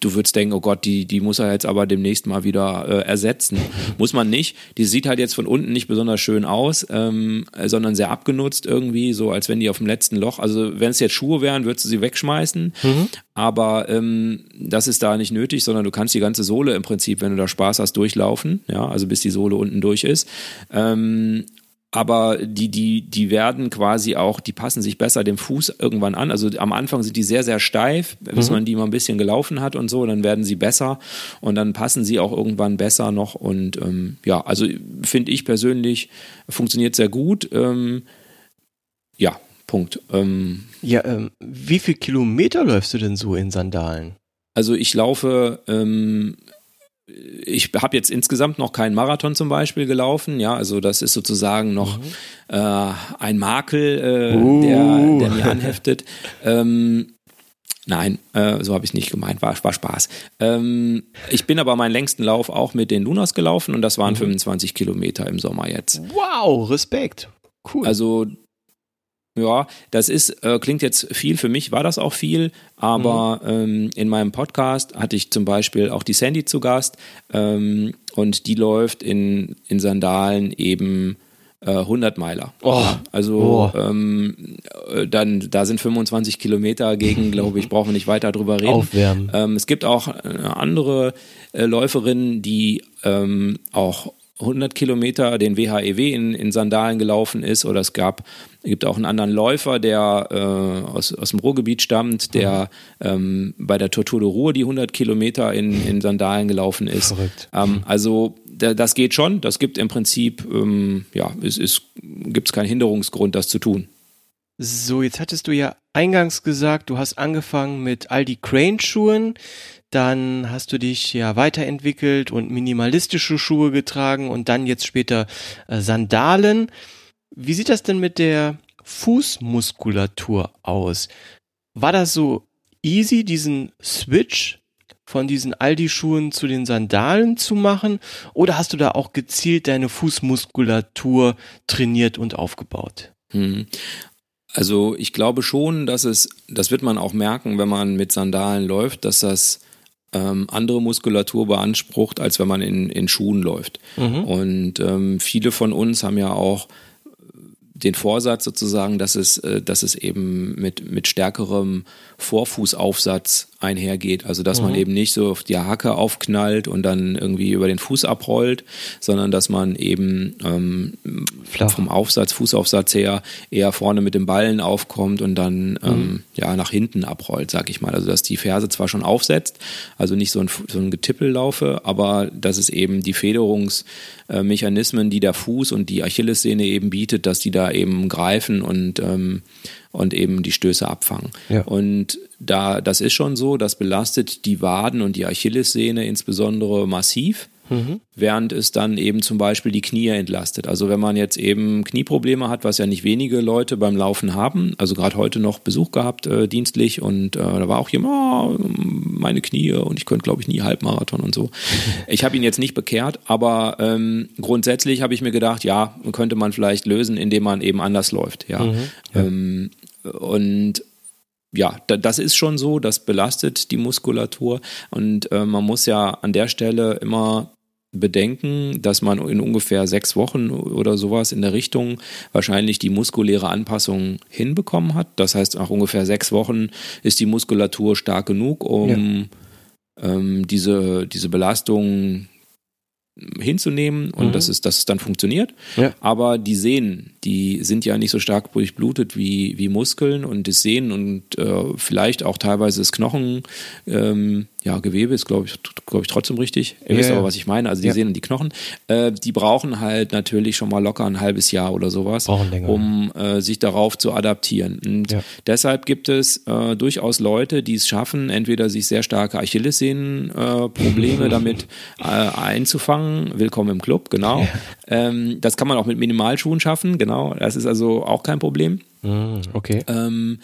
du würdest denken, oh Gott, die, die muss er jetzt aber demnächst mal wieder äh, ersetzen. muss man nicht. Die sieht halt jetzt von unten nicht besonders schön aus, ähm, äh, sondern sehr abgenutzt irgendwie, so als wenn die auf dem letzten Loch, also wenn es jetzt Schuhe wären, würdest du sie wegschmeißen. Aber ähm, das ist da nicht nötig, sondern du kannst die ganze Sohle im Prinzip, wenn du da Spaß hast, durchlaufen, ja, also bis die Sohle unten durch ist. Ähm, aber die, die, die werden quasi auch, die passen sich besser dem Fuß irgendwann an. Also am Anfang sind die sehr, sehr steif, bis man die mal ein bisschen gelaufen hat und so, dann werden sie besser und dann passen sie auch irgendwann besser noch. Und ähm, ja, also finde ich persönlich, funktioniert sehr gut. Ähm, ja, Punkt. Ähm, Ja, ähm, wie viel Kilometer läufst du denn so in Sandalen? Also ich laufe, ähm, ich habe jetzt insgesamt noch keinen Marathon zum Beispiel gelaufen, ja, also das ist sozusagen noch äh, ein Makel, äh, Uh. der, der mir anheftet. Ähm, Nein, äh, so habe ich nicht gemeint, war, war Spaß. Ähm, ich bin aber meinen längsten Lauf auch mit den Lunas gelaufen und das waren 25 Kilometer im Sommer jetzt. Wow, Respekt. Cool. Also ja, das ist, äh, klingt jetzt viel, für mich war das auch viel, aber ähm, in meinem Podcast hatte ich zum Beispiel auch die Sandy zu Gast ähm, und die läuft in, in Sandalen eben äh, 100 Meiler. Oh. Also Oh. ähm, äh, dann, da sind 25 Kilometer gegen, (laughs) glaube ich, brauchen wir nicht weiter drüber reden. Aufwärmen. Ähm, es gibt auch äh, andere äh, Läuferinnen, die ähm, auch 100 Kilometer den WHEW in, in Sandalen gelaufen ist oder es gab gibt auch einen anderen Läufer, der äh, aus, aus dem Ruhrgebiet stammt, der ähm, bei der Tortur de Ruhr die 100 Kilometer in, in Sandalen gelaufen ist. Verrückt. Ähm, also da, das geht schon. Das gibt im Prinzip, ähm, ja, es ist, gibt es keinen Hinderungsgrund, das zu tun. So, jetzt hattest du ja eingangs gesagt, du hast angefangen mit Aldi Crane Schuhen, dann hast du dich ja weiterentwickelt und minimalistische Schuhe getragen und dann jetzt später äh, Sandalen. Wie sieht das denn mit der Fußmuskulatur aus? War das so easy, diesen Switch von diesen Aldi-Schuhen zu den Sandalen zu machen? Oder hast du da auch gezielt deine Fußmuskulatur trainiert und aufgebaut? Hm. Also ich glaube schon, dass es, das wird man auch merken, wenn man mit Sandalen läuft, dass das ähm, andere Muskulatur beansprucht, als wenn man in, in Schuhen läuft. Und ähm, viele von uns haben ja auch den Vorsatz sozusagen, dass es, äh, dass es eben mit, mit stärkerem Vorfußaufsatz einhergeht. Also dass man eben nicht so auf die Hacke aufknallt und dann irgendwie über den Fuß abrollt, sondern dass man eben ähm, vom Aufsatz, Fußaufsatz her eher vorne mit dem Ballen aufkommt und dann ähm, ja nach hinten abrollt, sag ich mal. Also dass die Ferse zwar schon aufsetzt, also nicht so ein, so ein Getippel laufe, aber dass es eben die Federungsmechanismen, die der Fuß und die Achillessehne eben bietet, dass die da eben greifen und ähm, und eben die Stöße abfangen. Ja. Und da, das ist schon so, das belastet die Waden und die Achillessehne insbesondere massiv, während es dann eben zum Beispiel die Knie entlastet. Also wenn man jetzt eben Knieprobleme hat, was ja nicht wenige Leute beim Laufen haben, also gerade heute noch Besuch gehabt, äh, dienstlich, und äh, da war auch jemand, oh, meine Knie und ich könnte, glaube ich, nie Halbmarathon und so. (laughs) Ich habe ihn jetzt nicht bekehrt, aber ähm, grundsätzlich habe ich mir gedacht, ja, könnte man vielleicht lösen, indem man eben anders läuft. Ja. Ähm, und ja, da, das ist schon so, das belastet die Muskulatur und äh, man muss ja an der Stelle immer bedenken, dass man in ungefähr sechs Wochen oder sowas in der Richtung wahrscheinlich die muskuläre Anpassung hinbekommen hat. Das heißt, nach ungefähr sechs Wochen ist die Muskulatur stark genug, um ähm, diese, diese Belastung hinzunehmen und Mhm. dass, es, dass es dann funktioniert. Ja. Aber die Sehnen, die sind ja nicht so stark durchblutet wie, wie Muskeln und das Sehnen und äh, vielleicht auch teilweise das Knochen, ähm, ja, Gewebe ist, glaube ich, glaube ich, trotzdem richtig. Ihr Ja, wisst ja. aber, was ich meine. Also die Ja. Sehnen und die Knochen, äh, die brauchen halt natürlich schon mal locker ein halbes Jahr oder sowas, länger. um äh, sich darauf zu adaptieren. Und deshalb gibt es äh, durchaus Leute, die es schaffen, entweder sich sehr starke Achillessehnenprobleme äh, (laughs) damit äh, einzufangen. Willkommen im Club, genau. Ähm, das kann man auch mit Minimalschuhen schaffen, genau. Das ist also auch kein Problem. Mhm, okay. Ähm,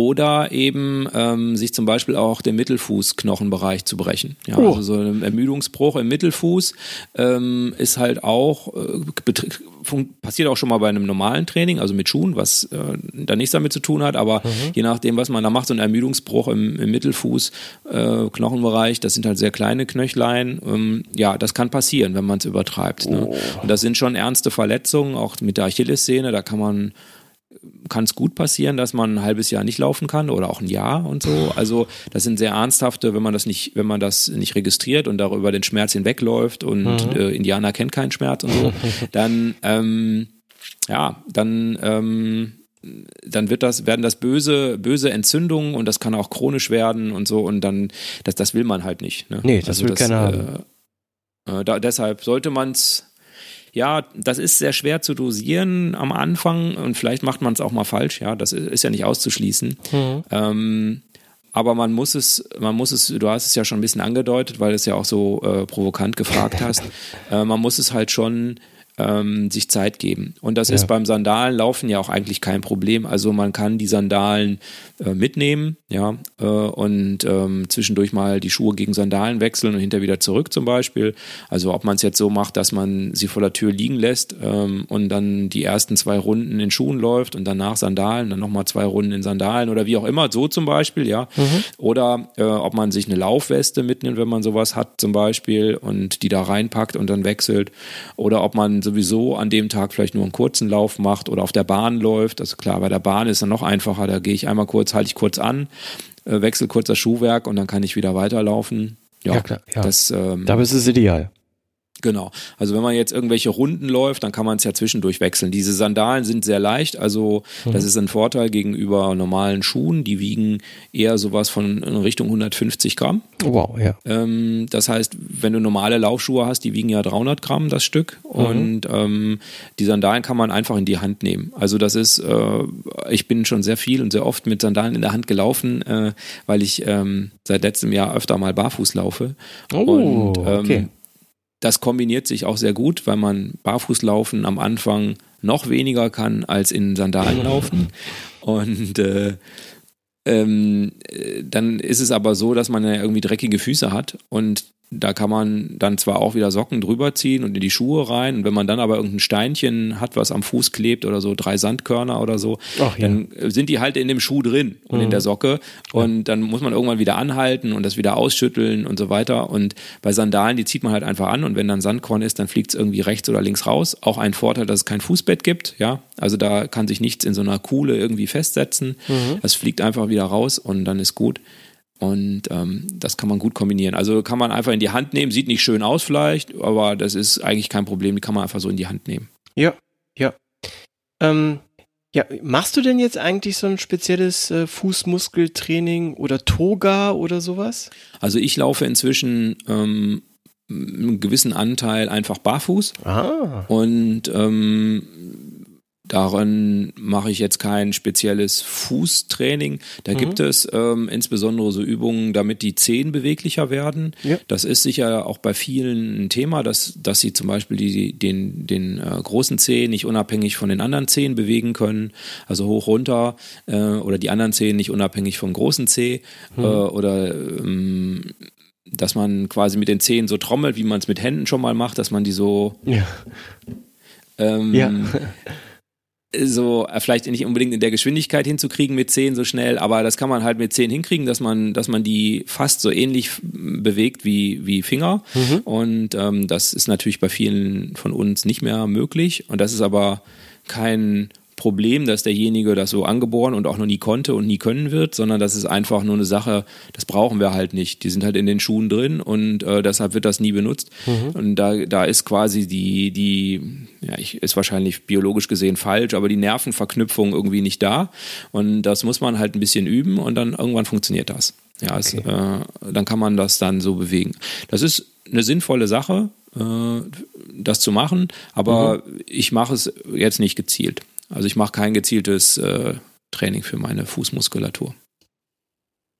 oder eben ähm, sich zum Beispiel auch den Mittelfußknochenbereich zu brechen. Ja, Oh. Also so ein Ermüdungsbruch im Mittelfuß ähm, ist halt auch, äh, passiert auch schon mal bei einem normalen Training, also mit Schuhen, was äh, da nichts damit zu tun hat, aber je nachdem, was man da macht, so ein Ermüdungsbruch im, im Mittelfuß, äh, Knochenbereich, das sind halt sehr kleine Knöchlein, ähm, ja, das kann passieren, wenn man es übertreibt. Ne? Und das sind schon ernste Verletzungen, auch mit der Achillessehne, da kann man kann es gut passieren, dass man ein halbes Jahr nicht laufen kann oder auch ein Jahr und so. Also das sind sehr ernsthafte, wenn man das nicht, wenn man das nicht registriert und darüber den Schmerz hinwegläuft und äh, Indianer kennt keinen Schmerz und so, (laughs) dann ähm, ja, dann ähm, dann wird das, werden das böse, böse Entzündungen und das kann auch chronisch werden und so und dann, das, das will man halt nicht. Ne? Nee, das will keiner haben. Äh, äh, da, deshalb sollte man es ja, das ist sehr schwer zu dosieren am Anfang und vielleicht macht man es auch mal falsch, ja, das ist ja nicht auszuschließen. Mhm. Ähm, aber man muss es, man muss es, du hast es ja schon ein bisschen angedeutet, weil du es ja auch so äh, provokant gefragt (laughs) hast. äh, man muss es halt schon ähm, sich Zeit geben. Und das Ja. ist beim Sandalenlaufen ja auch eigentlich kein Problem. Also man kann die Sandalen äh, mitnehmen, ja, äh, und ähm, zwischendurch mal die Schuhe gegen Sandalen wechseln und hinter wieder zurück zum Beispiel. Also ob man es jetzt so macht, dass man sie vor der Tür liegen lässt ähm, und dann die ersten zwei Runden in Schuhen läuft und danach Sandalen, dann nochmal zwei Runden in Sandalen oder wie auch immer, so zum Beispiel, ja. Oder äh, ob man sich eine Laufweste mitnimmt, wenn man sowas hat zum Beispiel und die da reinpackt und dann wechselt. Oder ob man sowieso an dem Tag vielleicht nur einen kurzen Lauf macht oder auf der Bahn läuft. Also klar, bei der Bahn ist dann noch einfacher, da gehe ich einmal kurz, halte ich kurz an, äh, wechsle kurz das Schuhwerk und dann kann ich wieder weiterlaufen. Ja, Ja, klar, ja. Das, ähm, Da ist es ideal. Genau. Also wenn man jetzt irgendwelche Runden läuft, dann kann man es ja zwischendurch wechseln. Diese Sandalen sind sehr leicht, also das ist ein Vorteil gegenüber normalen Schuhen. Die wiegen eher sowas von in Richtung 150 Gramm. Wow, ja. Ähm, das heißt, wenn du normale Laufschuhe hast, die wiegen ja 300 Gramm das Stück und ähm, die Sandalen kann man einfach in die Hand nehmen. Also das ist, äh, ich bin schon sehr viel und sehr oft mit Sandalen in der Hand gelaufen, äh, weil ich ähm, seit letztem Jahr öfter mal barfuß laufe. Oh, und ähm, okay. Das kombiniert sich auch sehr gut, weil man Barfußlaufen am Anfang noch weniger kann als in Sandalen laufen. Und äh, ähm, äh, dann ist es aber so, dass man ja irgendwie dreckige Füße hat und da kann man dann zwar auch wieder Socken drüber ziehen und in die Schuhe rein und wenn man dann aber irgendein Steinchen hat, was am Fuß klebt oder so drei Sandkörner oder so, Ach ja. dann sind die halt in dem Schuh drin und in der Socke und dann muss man irgendwann wieder anhalten und das wieder ausschütteln und so weiter und bei Sandalen, die zieht man halt einfach an und wenn dann Sandkorn ist, dann fliegt es irgendwie rechts oder links raus. Auch ein Vorteil, dass es kein Fußbett gibt, ja, also da kann sich nichts in so einer Kuhle irgendwie festsetzen. Das fliegt einfach wieder raus und dann ist gut. Und ähm, das kann man gut kombinieren. Also kann man einfach in die Hand nehmen, sieht nicht schön aus vielleicht, aber das ist eigentlich kein Problem, die kann man einfach so in die Hand nehmen. Ja, ja. Ähm, ja, machst du denn jetzt eigentlich so ein spezielles äh, Fußmuskeltraining oder Toga oder sowas? Also ich laufe inzwischen ähm, einen gewissen Anteil einfach barfuß Ah. und ähm, darin mache ich jetzt kein spezielles Fußtraining. Da gibt es ähm, insbesondere so Übungen, damit die Zehen beweglicher werden. Ja. Das ist sicher auch bei vielen ein Thema, dass, dass sie zum Beispiel die, den, den äh, großen Zeh nicht unabhängig von den anderen Zehen bewegen können, also hoch runter äh, oder die anderen Zehen nicht unabhängig vom großen Zeh äh, oder ähm, dass man quasi mit den Zehen so trommelt, wie man es mit Händen schon mal macht, dass man die so Ja. ähm, Ja. (laughs) so äh, vielleicht nicht unbedingt in der Geschwindigkeit hinzukriegen mit 10 so schnell, aber das kann man halt mit 10 hinkriegen, dass man, dass man die fast so ähnlich bewegt wie, wie Finger. Und ähm, das ist natürlich bei vielen von uns nicht mehr möglich. Und das ist aber kein Problem, dass derjenige das so angeboren und auch noch nie konnte und nie können wird, sondern das ist einfach nur eine Sache, das brauchen wir halt nicht. Die sind halt in den Schuhen drin und äh, deshalb wird das nie benutzt. Und da, da ist quasi die, die, ja, ich, ist wahrscheinlich biologisch gesehen falsch, aber die Nervenverknüpfung irgendwie nicht da. Und das muss man halt ein bisschen üben und dann irgendwann funktioniert das. Ja, okay. es, äh, dann kann man das dann so bewegen. Das ist eine sinnvolle Sache, äh, das zu machen, aber mhm. ich mache es jetzt nicht gezielt. Also ich mache kein gezieltes äh, Training für meine Fußmuskulatur.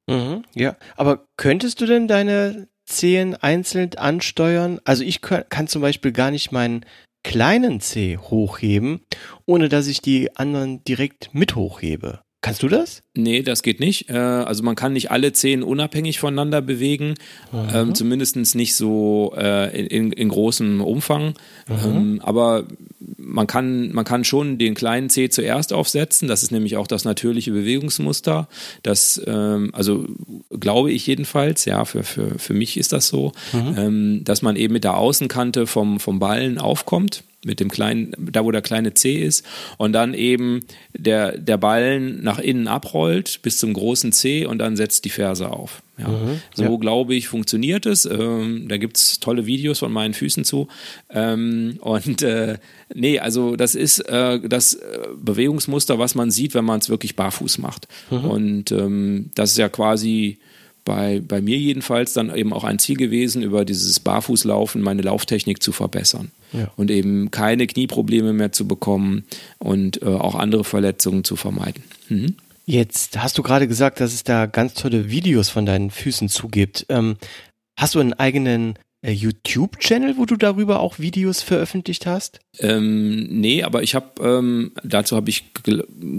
Mhm, ja, aber könntest du denn deine Zehen einzeln ansteuern? Also ich kann, kann zum Beispiel gar nicht meinen kleinen Zeh hochheben, ohne dass ich die anderen direkt mit hochhebe. Kannst du das? Nee, das geht nicht. Äh, also man kann nicht alle Zehen unabhängig voneinander bewegen, ähm, zumindest nicht so äh, in, in, großem Umfang. Ähm, aber man kann, man kann schon den kleinen Zeh zuerst aufsetzen. Das ist nämlich auch das natürliche Bewegungsmuster. Das, ähm, also glaube ich jedenfalls, ja, für, für, für mich ist das so. Ähm, dass man eben mit der Außenkante vom, vom Ballen aufkommt mit dem kleinen, da wo der kleine C ist und dann eben der, der Ballen nach innen abrollt bis zum großen C und dann setzt die Ferse auf. Ja. Mhm, so ja. glaube ich, funktioniert es. Ähm, da gibt es tolle Videos von meinen Füßen zu. Ähm, und äh, nee, also das ist äh, das äh, Bewegungsmuster, was man sieht, wenn man es wirklich barfuß macht. Mhm. Und ähm, das ist ja quasi bei, bei mir jedenfalls dann eben auch ein Ziel gewesen, über dieses Barfußlaufen meine Lauftechnik zu verbessern ja. und eben keine Knieprobleme mehr zu bekommen und äh, auch andere Verletzungen zu vermeiden. Mhm. Jetzt hast du gerade gesagt, dass es da ganz tolle Videos von deinen Füßen zugibt. Ähm, hast du einen eigenen äh, YouTube-Channel, wo du darüber auch Videos veröffentlicht hast? Ähm, nee, aber ich habe, ähm, dazu habe ich,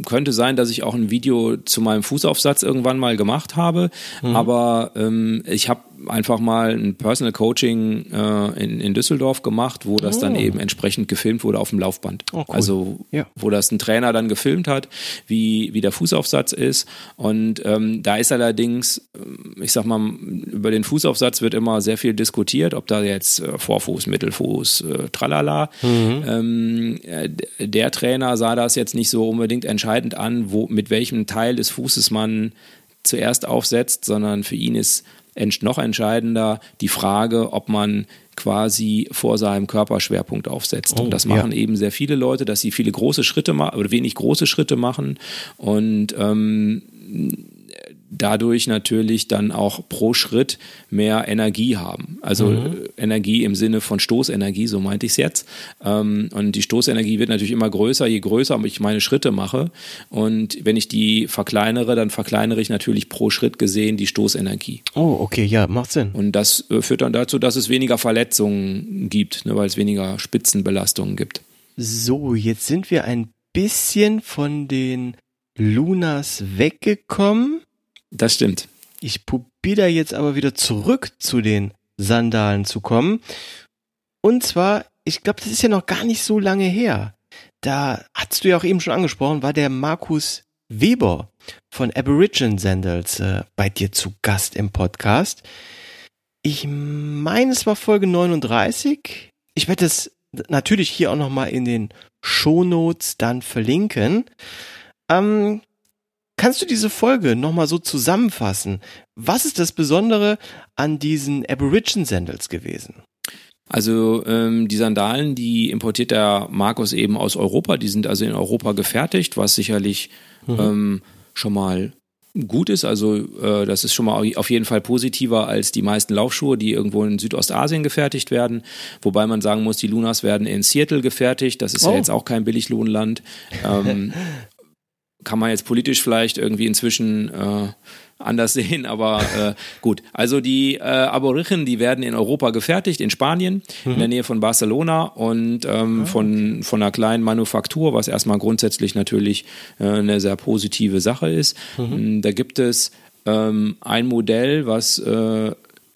könnte sein, dass ich auch ein Video zu meinem Fußaufsatz irgendwann mal gemacht habe, mhm. aber ähm, ich habe einfach mal ein Personal Coaching äh, in, in Düsseldorf gemacht, wo das oh. dann eben entsprechend gefilmt wurde auf dem Laufband. Oh, cool. Also ja. wo das ein Trainer dann gefilmt hat, wie, wie der Fußaufsatz ist. Und ähm, da ist allerdings, äh, ich sag mal, über den Fußaufsatz wird immer sehr viel diskutiert, ob da jetzt äh, Vorfuß, Mittelfuß, äh, tralala. Mhm. Ähm, äh, der Trainer sah das jetzt nicht so unbedingt entscheidend an, wo, mit welchem Teil des Fußes man zuerst aufsetzt, sondern für ihn ist noch entscheidender die Frage, ob man quasi vor seinem Körperschwerpunkt aufsetzt. Oh, und das machen ja. eben sehr viele Leute, dass sie viele große Schritte machen oder wenig große Schritte machen und ähm, dadurch natürlich dann auch pro Schritt mehr Energie haben. Also mhm. Energie im Sinne von Stoßenergie, so meinte ich es jetzt. Ähm, und die Stoßenergie wird natürlich immer größer, je größer ich meine Schritte mache. Und wenn ich die verkleinere, dann verkleinere ich natürlich pro Schritt gesehen die Stoßenergie. Oh, okay, ja, macht Sinn. Und das äh, führt dann dazu, dass es weniger Verletzungen gibt, ne, weil es weniger Spitzenbelastungen gibt. So, jetzt sind wir ein bisschen von den Lunas weggekommen. Das stimmt. Ich probiere jetzt aber wieder zurück zu den Sandalen zu kommen. Und zwar, ich glaube, das ist ja noch gar nicht so lange her. Da hast du ja auch eben schon angesprochen, war der Markus Weber von Aboriginal Sandals äh, bei dir zu Gast im Podcast. Ich meine, es war Folge 39. Ich werde es natürlich hier auch nochmal in den Shownotes dann verlinken. Ähm, Kannst du diese Folge nochmal so zusammenfassen? Was ist das Besondere an diesen Aborigine Sandals gewesen? Also ähm, die Sandalen, die importiert der Markus eben aus Europa. Die sind also in Europa gefertigt, was sicherlich mhm. ähm, schon mal gut ist. Also äh, das ist schon mal auf jeden Fall positiver als die meisten Laufschuhe, die irgendwo in Südostasien gefertigt werden. Wobei man sagen muss, die Lunas werden in Seattle gefertigt. Das ist oh. ja jetzt auch kein Billiglohnland. Ähm, (laughs) kann man jetzt politisch vielleicht irgendwie inzwischen äh, anders (laughs) sehen, aber äh, gut. Also die äh, Aboriginen, die werden in Europa gefertigt, in Spanien, mhm. in der Nähe von Barcelona und ähm, ah, von, von einer kleinen Manufaktur, was erstmal grundsätzlich natürlich äh, eine sehr positive Sache ist. Mhm. Da gibt es ähm, ein Modell, was äh,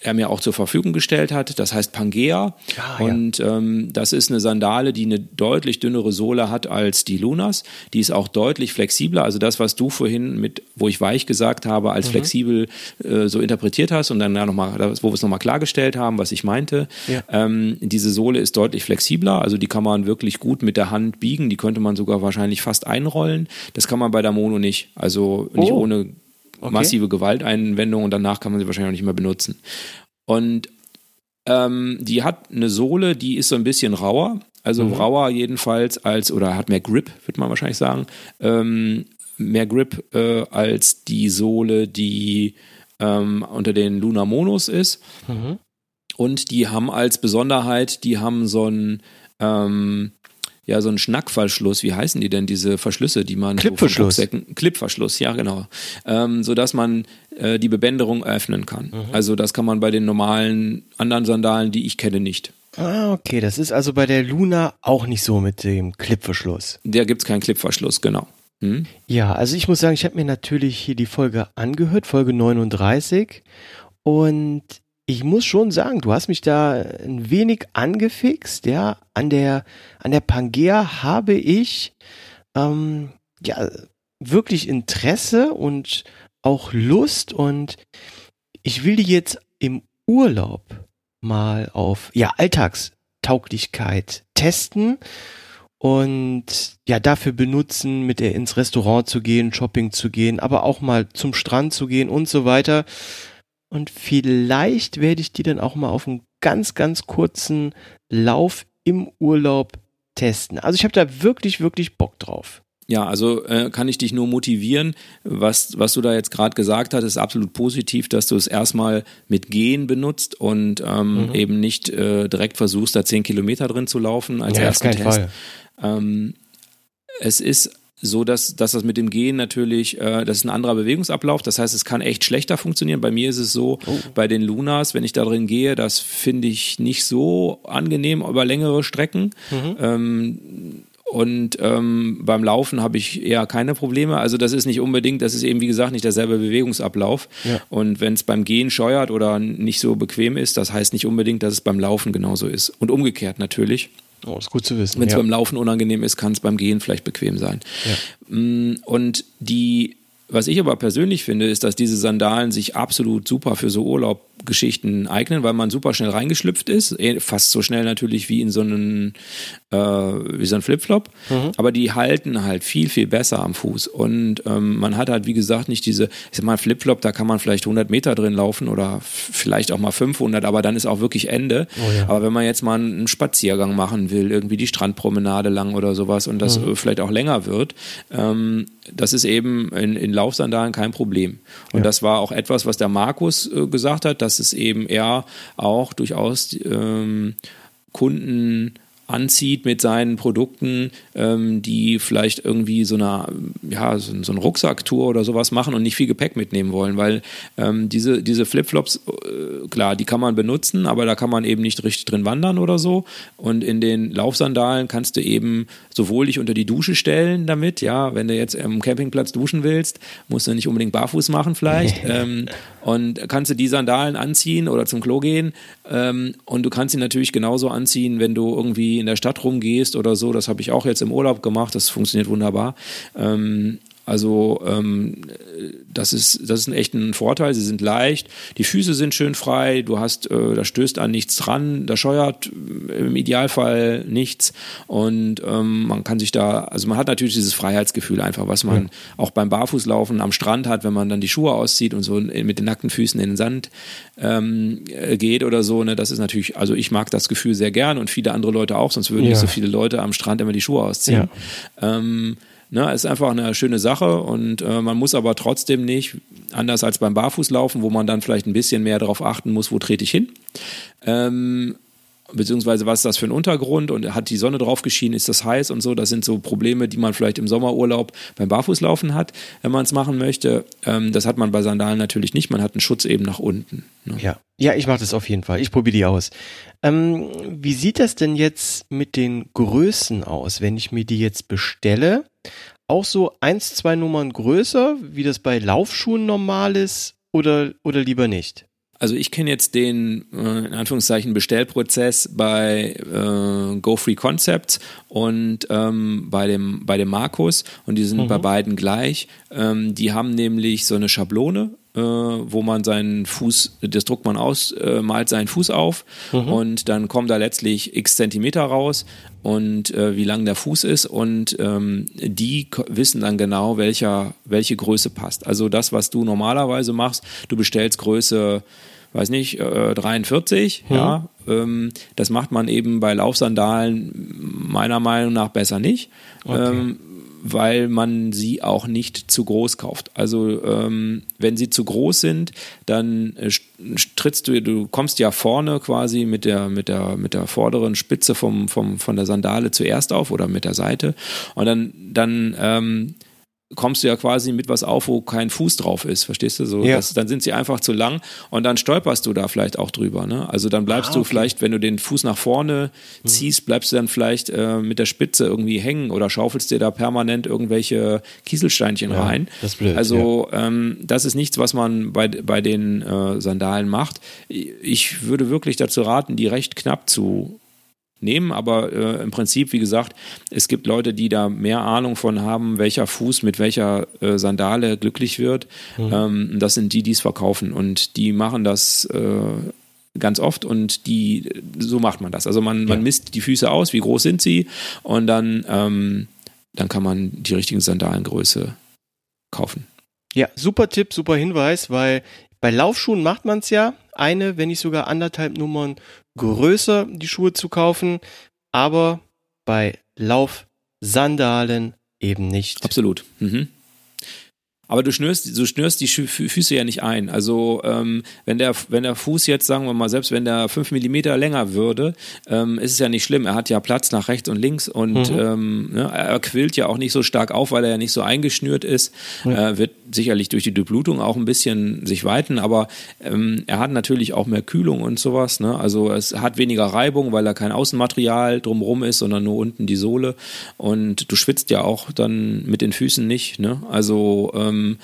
er mir auch zur Verfügung gestellt hat. Das heißt Pangea. Ah, und ja. ähm, das ist eine Sandale, die eine deutlich dünnere Sohle hat als die Lunas. Die ist auch deutlich flexibler. Also das, was du vorhin mit, wo ich weich gesagt habe, als mhm. flexibel äh, so interpretiert hast und dann ja nochmal, wo wir es nochmal klargestellt haben, was ich meinte. Ja. Ähm, diese Sohle ist deutlich flexibler. Also die kann man wirklich gut mit der Hand biegen. Die könnte man sogar wahrscheinlich fast einrollen. Das kann man bei der Mono nicht. Also nicht oh. ohne okay. massive Gewalteinwendung und danach kann man sie wahrscheinlich auch nicht mehr benutzen. Und ähm, die hat eine Sohle, die ist so ein bisschen rauer, also mhm. rauer jedenfalls als, oder hat mehr Grip, würde man wahrscheinlich sagen, ähm, mehr Grip äh, als die Sohle, die äh, ähm, unter den Luna Monos ist. Mhm. Und die haben als Besonderheit, die haben so ein ähm, ja so ein Schnackverschluss. Wie heißen die denn diese Verschlüsse, die man Clipverschluss? So Clipverschluss, ja genau, ähm, so dass man äh, die Bebänderung öffnen kann. Mhm. Also das kann man bei den normalen anderen Sandalen, die ich kenne, nicht. Ah, okay, das ist also bei der Luna auch nicht so mit dem Clipverschluss. Der gibt's keinen Clipverschluss, genau. Hm? Ja, also ich muss sagen, ich habe mir natürlich hier die Folge angehört, Folge 39. Und ich muss schon sagen, du hast mich da ein wenig angefixt, ja. An der, an der Pangea habe ich ähm, ja wirklich Interesse und auch Lust und ich will die jetzt im Urlaub mal auf ja Alltagstauglichkeit testen und ja dafür benutzen, mit der ins Restaurant zu gehen, Shopping zu gehen, aber auch mal zum Strand zu gehen und so weiter. Und vielleicht werde ich die dann auch mal auf einen ganz, ganz kurzen Lauf im Urlaub testen. Also ich habe da wirklich, wirklich Bock drauf. Ja, also äh, kann ich dich nur motivieren. Was, was du da jetzt gerade gesagt hast, ist absolut positiv, dass du es erstmal mit Gehen benutzt und ähm, mhm. eben nicht äh, direkt versuchst, da zehn Kilometer drin zu laufen als ja, ersten Test. Fall. Ähm, es ist so dass, dass das mit dem Gehen natürlich, äh, das ist ein anderer Bewegungsablauf. Das heißt, es kann echt schlechter funktionieren. Bei mir ist es so, oh. bei den Lunas, wenn ich da drin gehe, das finde ich nicht so angenehm über längere Strecken. Mhm. Ähm, und ähm, beim Laufen habe ich eher keine Probleme. Also das ist nicht unbedingt, das ist eben wie gesagt nicht derselbe Bewegungsablauf. Ja. Und wenn es beim Gehen scheuert oder nicht so bequem ist, das heißt nicht unbedingt, dass es beim Laufen genauso ist. Und umgekehrt natürlich. Oh, ist gut zu wissen. Wenn es ja. beim Laufen unangenehm ist, kann es beim Gehen vielleicht bequem sein. Ja. Mm, und die was ich aber persönlich finde, ist, dass diese Sandalen sich absolut super für so Urlaubgeschichten eignen, weil man super schnell reingeschlüpft ist. Eh, fast so schnell natürlich wie in so einen, äh, wie so ein Flipflop. Mhm. Aber die halten halt viel, viel besser am Fuß. Und ähm, man hat halt, wie gesagt, nicht diese, ich sag mal, Flipflop, da kann man vielleicht 100 Meter drin laufen oder vielleicht auch mal 500, aber dann ist auch wirklich Ende. Oh ja. Aber wenn man jetzt mal einen Spaziergang machen will, irgendwie die Strandpromenade lang oder sowas und das mhm. vielleicht auch länger wird, ähm, das ist eben in, in Laufsandalen kein Problem. Und ja. das war auch etwas, was der Markus äh, gesagt hat, dass es eben eher auch durchaus ähm, Kunden anzieht mit seinen Produkten, ähm, die vielleicht irgendwie so eine, ja, so, so eine Rucksacktour oder sowas machen und nicht viel Gepäck mitnehmen wollen, weil ähm, diese, diese Flipflops, äh, klar, die kann man benutzen, aber da kann man eben nicht richtig drin wandern oder so. Und in den Laufsandalen kannst du eben sowohl dich unter die Dusche stellen damit, ja, wenn du jetzt am Campingplatz duschen willst, musst du nicht unbedingt barfuß machen vielleicht. (laughs) ähm, und kannst du die Sandalen anziehen oder zum Klo gehen. Ähm, und du kannst sie natürlich genauso anziehen, wenn du irgendwie in der Stadt rumgehst oder so. Das habe ich auch jetzt im Urlaub gemacht. Das funktioniert wunderbar. Ähm, also ähm, das ist das ist ein echter Vorteil. Sie sind leicht, die Füße sind schön frei. Du hast, äh, da stößt an nichts dran, da scheuert im Idealfall nichts und ähm, man kann sich da, also man hat natürlich dieses Freiheitsgefühl einfach, was man ja. auch beim Barfußlaufen am Strand hat, wenn man dann die Schuhe auszieht und so mit den nackten Füßen in den Sand ähm, geht oder so. Ne, das ist natürlich, also ich mag das Gefühl sehr gern und viele andere Leute auch, sonst würden ja. nicht so viele Leute am Strand immer die Schuhe ausziehen. Ja. Ähm, Ne, ist einfach eine schöne Sache und äh, man muss aber trotzdem nicht, anders als beim Barfußlaufen, wo man dann vielleicht ein bisschen mehr darauf achten muss, wo trete ich hin. Ähm, beziehungsweise was ist das für ein Untergrund und hat die Sonne drauf geschienen, ist das heiß und so. Das sind so Probleme, die man vielleicht im Sommerurlaub beim Barfußlaufen hat, wenn man es machen möchte. Ähm, das hat man bei Sandalen natürlich nicht. Man hat einen Schutz eben nach unten. Ne? Ja, ja, ich mache das auf jeden Fall. Ich probiere die aus. Ähm, wie sieht das denn jetzt mit den Größen aus, wenn ich mir die jetzt bestelle? Auch so eins, zwei Nummern größer, wie das bei Laufschuhen normal ist, oder, oder lieber nicht? Also ich kenne jetzt den äh, in Anführungszeichen Bestellprozess bei äh, Go Free Concepts und ähm, bei dem bei dem Markus und die sind mhm. bei beiden gleich. Ähm, die haben nämlich so eine Schablone äh, wo man seinen Fuß, das druckt man aus, äh, malt seinen Fuß auf mhm. und dann kommen da letztlich x Zentimeter raus und äh, wie lang der Fuß ist und ähm, die wissen dann genau, welcher, welche Größe passt. Also das, was du normalerweise machst, du bestellst Größe weiß nicht, äh, 43, mhm. ja, ähm, das macht man eben bei Laufsandalen meiner Meinung nach besser nicht. Okay. Ähm, weil man sie auch nicht zu groß kauft. Also ähm, wenn sie zu groß sind, dann äh, trittst du, du kommst ja vorne quasi mit der, mit der, mit der vorderen Spitze vom, vom, von der Sandale zuerst auf oder mit der Seite und dann, dann ähm, kommst du ja quasi mit was auf, wo kein Fuß drauf ist, verstehst du? So, ja. das, dann sind sie einfach zu lang und dann stolperst du da vielleicht auch drüber. Ne? Also dann bleibst ah, okay. du vielleicht, wenn du den Fuß nach vorne hm. ziehst, bleibst du dann vielleicht äh, mit der Spitze irgendwie hängen oder schaufelst dir da permanent irgendwelche Kieselsteinchen ja, rein. Das ist blöd, also ja. ähm, das ist nichts, was man bei, bei den äh, Sandalen macht. Ich würde wirklich dazu raten, die recht knapp zu nehmen, aber äh, im Prinzip, wie gesagt, es gibt Leute, die da mehr Ahnung von haben, welcher Fuß mit welcher äh, Sandale glücklich wird. Mhm. Ähm, das sind die, die es verkaufen und die machen das äh, ganz oft und die so macht man das. Also man, ja. man misst die Füße aus, wie groß sind sie und dann, ähm, dann kann man die richtigen Sandalengröße kaufen. Ja, super Tipp, super Hinweis, weil bei Laufschuhen macht man es ja, eine, wenn nicht sogar anderthalb Nummern größer die Schuhe zu kaufen, aber bei Laufsandalen eben nicht. Absolut. Mhm. Aber du schnürst, du schnürst die Füße ja nicht ein. Also ähm, wenn, der, wenn der Fuß jetzt, sagen wir mal, selbst wenn der fünf Millimeter länger würde, ähm, ist es ja nicht schlimm. Er hat ja Platz nach rechts und links und mhm. ähm, ne, er quillt ja auch nicht so stark auf, weil er ja nicht so eingeschnürt ist. Ja. Äh, wird sicherlich durch die Durchblutung auch ein bisschen sich weiten, aber ähm, er hat natürlich auch mehr Kühlung und sowas. Ne? Also es hat weniger Reibung, weil er kein Außenmaterial drumherum ist, sondern nur unten die Sohle. Und du schwitzt ja auch dann mit den Füßen nicht. Ne? Also ähm,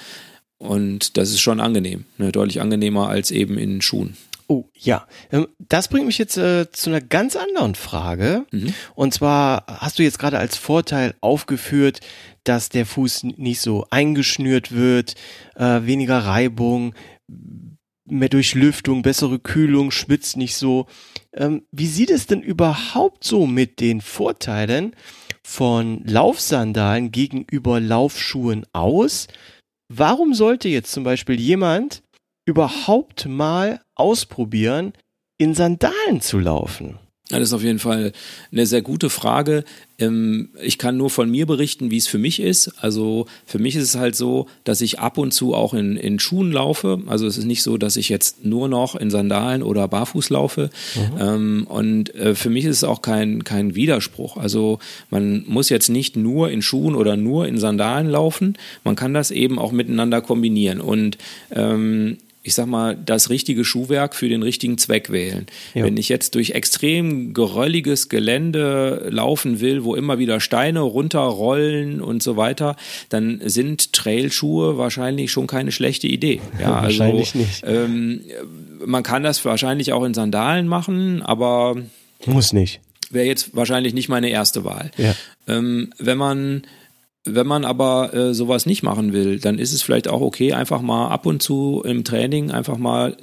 und das ist schon angenehm, ne? deutlich angenehmer als eben in Schuhen. Oh ja, ähm, das bringt mich jetzt äh, zu einer ganz anderen Frage. Mhm. Und zwar hast du jetzt gerade als Vorteil aufgeführt, dass der Fuß nicht so eingeschnürt wird, äh, weniger Reibung, mehr Durchlüftung, bessere Kühlung, schwitzt nicht so. Ähm, wie sieht es denn überhaupt so mit den Vorteilen von Laufsandalen gegenüber Laufschuhen aus? Warum sollte jetzt zum Beispiel jemand überhaupt mal ausprobieren, in Sandalen zu laufen? Ja, das ist auf jeden Fall eine sehr gute Frage. Ähm, ich kann nur von mir berichten, wie es für mich ist. Also für mich ist es halt so, dass ich ab und zu auch in, in Schuhen laufe. Also es ist nicht so, dass ich jetzt nur noch in Sandalen oder barfuß laufe. Mhm. Und äh, für mich ist es auch kein, kein Widerspruch. Also man muss jetzt nicht nur in Schuhen oder nur in Sandalen laufen. Man kann das eben auch miteinander kombinieren. Und ähm, ich sag mal, das richtige Schuhwerk für den richtigen Zweck wählen. Ja. Wenn ich jetzt durch extrem gerölliges Gelände laufen will, wo immer wieder Steine runterrollen und so weiter, dann sind Trailschuhe wahrscheinlich schon keine schlechte Idee. (laughs) Ja, also, wahrscheinlich nicht. Ähm, man kann das wahrscheinlich auch in Sandalen machen, aber muss nicht. Wäre jetzt wahrscheinlich nicht meine erste Wahl. Ja. Ähm, wenn man wenn man aber äh, sowas nicht machen will, dann ist es vielleicht auch okay, einfach mal ab und zu im Training einfach mal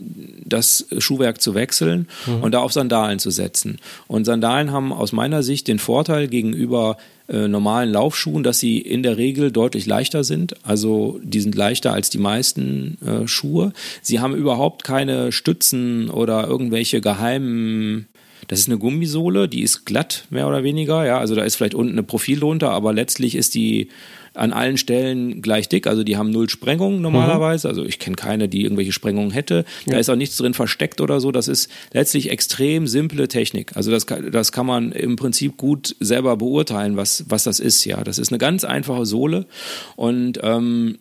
das Schuhwerk zu wechseln mhm. und da auf Sandalen zu setzen. Und Sandalen haben aus meiner Sicht den Vorteil gegenüber äh, normalen Laufschuhen, dass sie in der Regel deutlich leichter sind. Also die sind leichter als die meisten äh, Schuhe. Sie haben überhaupt keine Stützen oder irgendwelche geheimen das ist eine Gummisohle, die ist glatt, mehr oder weniger. Ja, also da ist vielleicht unten eine Profil drunter, aber letztlich ist die an allen Stellen gleich dick. Also die haben null Sprengung normalerweise. Mhm. Also ich kenne keine, die irgendwelche Sprengungen hätte. Da ja. ist auch nichts drin versteckt oder so. Das ist letztlich extrem simple Technik. Also das, das kann man im Prinzip gut selber beurteilen, was, was das ist. Ja, das ist eine ganz einfache Sohle und ähm,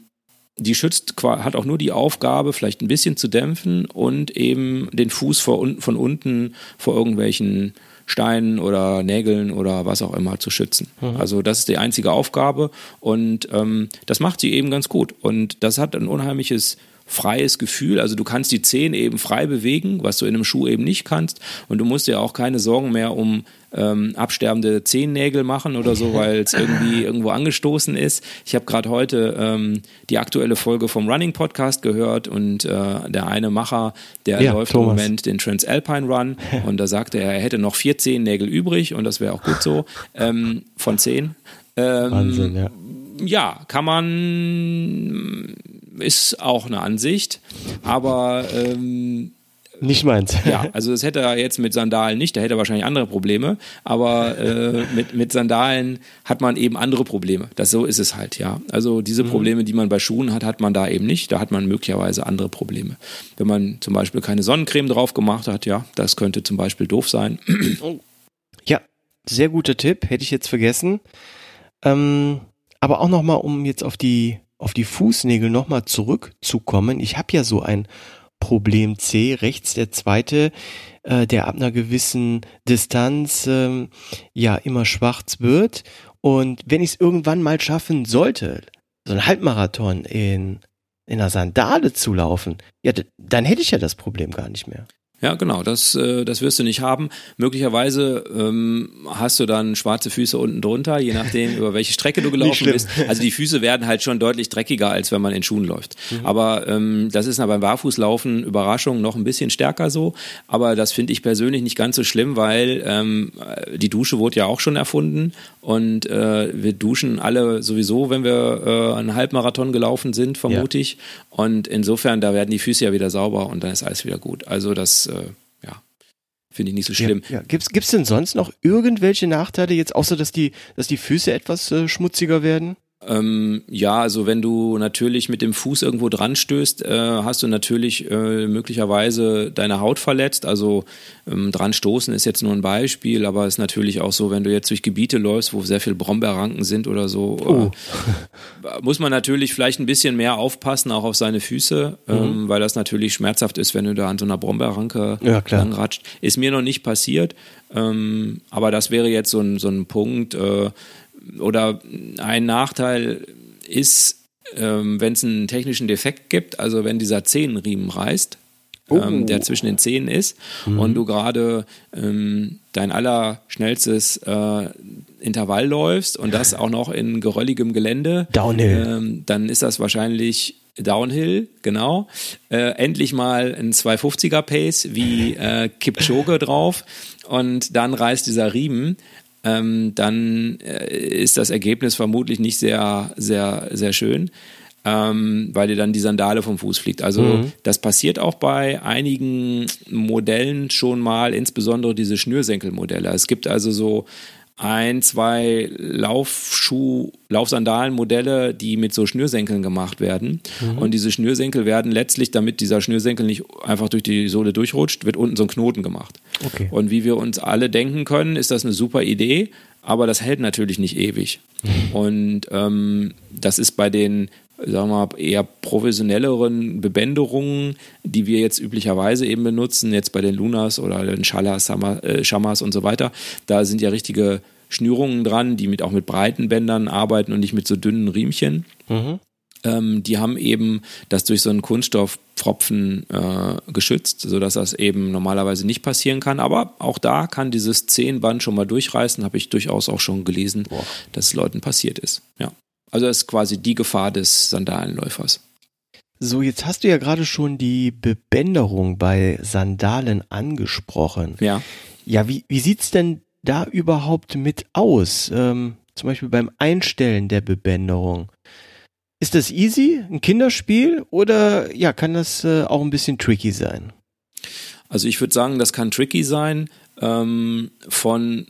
die schützt, hat auch nur die Aufgabe, vielleicht ein bisschen zu dämpfen und eben den Fuß von unten vor irgendwelchen Steinen oder Nägeln oder was auch immer zu schützen. Mhm. Also das ist die einzige Aufgabe und ähm, das macht sie eben ganz gut. Und das hat ein unheimliches freies Gefühl. Also du kannst die Zehen eben frei bewegen, was du in einem Schuh eben nicht kannst. Und du musst dir auch keine Sorgen mehr um ähm, absterbende Zehennägel machen oder so, (laughs) weil es irgendwie irgendwo angestoßen ist. Ich habe gerade heute ähm, die aktuelle Folge vom Running Podcast gehört und äh, der eine Macher, der ja, läuft Thomas. im Moment den Transalpine Run (laughs) und da sagte er, er hätte noch vier Zehennägel übrig und das wäre auch gut so ähm, von zehn. Ähm, Wahnsinn, ja. Ja, kann man, ist auch eine Ansicht, aber ähm, nicht meins. (laughs) Ja, also das hätte er jetzt mit Sandalen nicht, da hätte er wahrscheinlich andere Probleme, aber äh, mit, mit Sandalen hat man eben andere Probleme. Das so ist es halt, ja. Also diese mhm. Probleme, die man bei Schuhen hat, hat man da eben nicht. Da hat man möglicherweise andere Probleme. Wenn man zum Beispiel keine Sonnencreme drauf gemacht hat, ja, das könnte zum Beispiel doof sein. (clears throat) Ja, sehr guter Tipp, hätte ich jetzt vergessen. Ähm, aber auch nochmal, um jetzt auf die, auf die Fußnägel nochmal zurückzukommen. Ich habe ja so ein Problem C, rechts der zweite, äh, der ab einer gewissen Distanz ähm, ja immer schwarz wird. Und wenn ich es irgendwann mal schaffen sollte, so ein Halbmarathon in, in einer Sandale zu laufen, ja, dann hätte ich ja das Problem gar nicht mehr. Ja, genau, das, äh, das wirst du nicht haben. Möglicherweise ähm, hast du dann schwarze Füße unten drunter, je nachdem, (laughs) über welche Strecke du gelaufen bist. Also die Füße werden halt schon deutlich dreckiger, als wenn man in Schuhen läuft. Mhm. Aber ähm, das ist beim Barfußlaufen, Überraschung, noch ein bisschen stärker so. Aber das finde ich persönlich nicht ganz so schlimm, weil ähm, die Dusche wurde ja auch schon erfunden und äh, wir duschen alle sowieso, wenn wir äh, einen Halbmarathon gelaufen sind, vermute ja. ich. Und insofern, da werden die Füße ja wieder sauber und dann ist alles wieder gut. Also das äh, ja, finde ich nicht so schlimm. Ja, ja. Gibt's, gibt's denn sonst noch irgendwelche Nachteile jetzt, außer dass die, dass die Füße etwas äh, schmutziger werden? Ähm, ja, also wenn du natürlich mit dem Fuß irgendwo dran stößt, äh, hast du natürlich äh, möglicherweise deine Haut verletzt. Also ähm, dran stoßen ist jetzt nur ein Beispiel, aber es ist natürlich auch so, wenn du jetzt durch Gebiete läufst, wo sehr viel Brombeerranken sind oder so, oh. äh, (laughs) muss man natürlich vielleicht ein bisschen mehr aufpassen, auch auf seine Füße, mhm. ähm, weil das natürlich schmerzhaft ist, wenn du da an so einer Brombeerranke ja, langratscht. Ist mir noch nicht passiert, ähm, aber das wäre jetzt so ein, so ein Punkt, äh, oder ein Nachteil ist, ähm, wenn es einen technischen Defekt gibt, also wenn dieser Zehenriemen reißt, oh. ähm, der zwischen den Zähnen ist mhm. und du gerade ähm, dein allerschnellstes äh, Intervall läufst und das auch noch in gerölligem Gelände, Downhill. Ähm, dann ist das wahrscheinlich Downhill, genau. Äh, endlich mal ein 250er Pace wie äh, Kipchoge drauf und dann reißt dieser Riemen ähm, dann äh, ist das Ergebnis vermutlich nicht sehr, sehr, sehr schön. Ähm, weil dir dann die Sandale vom Fuß fliegt. Also mhm. das passiert auch bei einigen Modellen schon mal, insbesondere diese Schnürsenkelmodelle. Es gibt also so ein, zwei Laufschuh, Laufsandalenmodelle, die mit so Schnürsenkeln gemacht werden. Mhm. Und diese Schnürsenkel werden letztlich, damit dieser Schnürsenkel nicht einfach durch die Sohle durchrutscht, wird unten so ein Knoten gemacht. Okay. Und wie wir uns alle denken können, ist das eine super Idee, aber das hält natürlich nicht ewig. Mhm. Und ähm, das ist bei den sagen wir mal, eher professionelleren Bebänderungen, die wir jetzt üblicherweise eben benutzen, jetzt bei den Lunas oder den Schalas, äh, Shamas und so weiter, da sind ja richtige Schnürungen dran, die mit, auch mit breiten Bändern arbeiten und nicht mit so dünnen Riemchen. Mhm. Ähm, die haben eben das durch so einen Kunststoffpfropfen äh, geschützt, sodass das eben normalerweise nicht passieren kann. Aber auch da kann dieses Zehenband schon mal durchreißen, habe ich durchaus auch schon gelesen, Boah. dass es Leuten passiert ist. Ja. Also das ist quasi die Gefahr des Sandalenläufers. So, jetzt hast du ja gerade schon die Bebänderung bei Sandalen angesprochen. Ja. Ja, wie, wie sieht's denn da überhaupt mit aus? Ähm, zum Beispiel beim Einstellen der Bebänderung. Ist das easy, ein Kinderspiel oder ja, kann das äh, auch ein bisschen tricky sein? Also ich würde sagen, das kann tricky sein. Ähm, von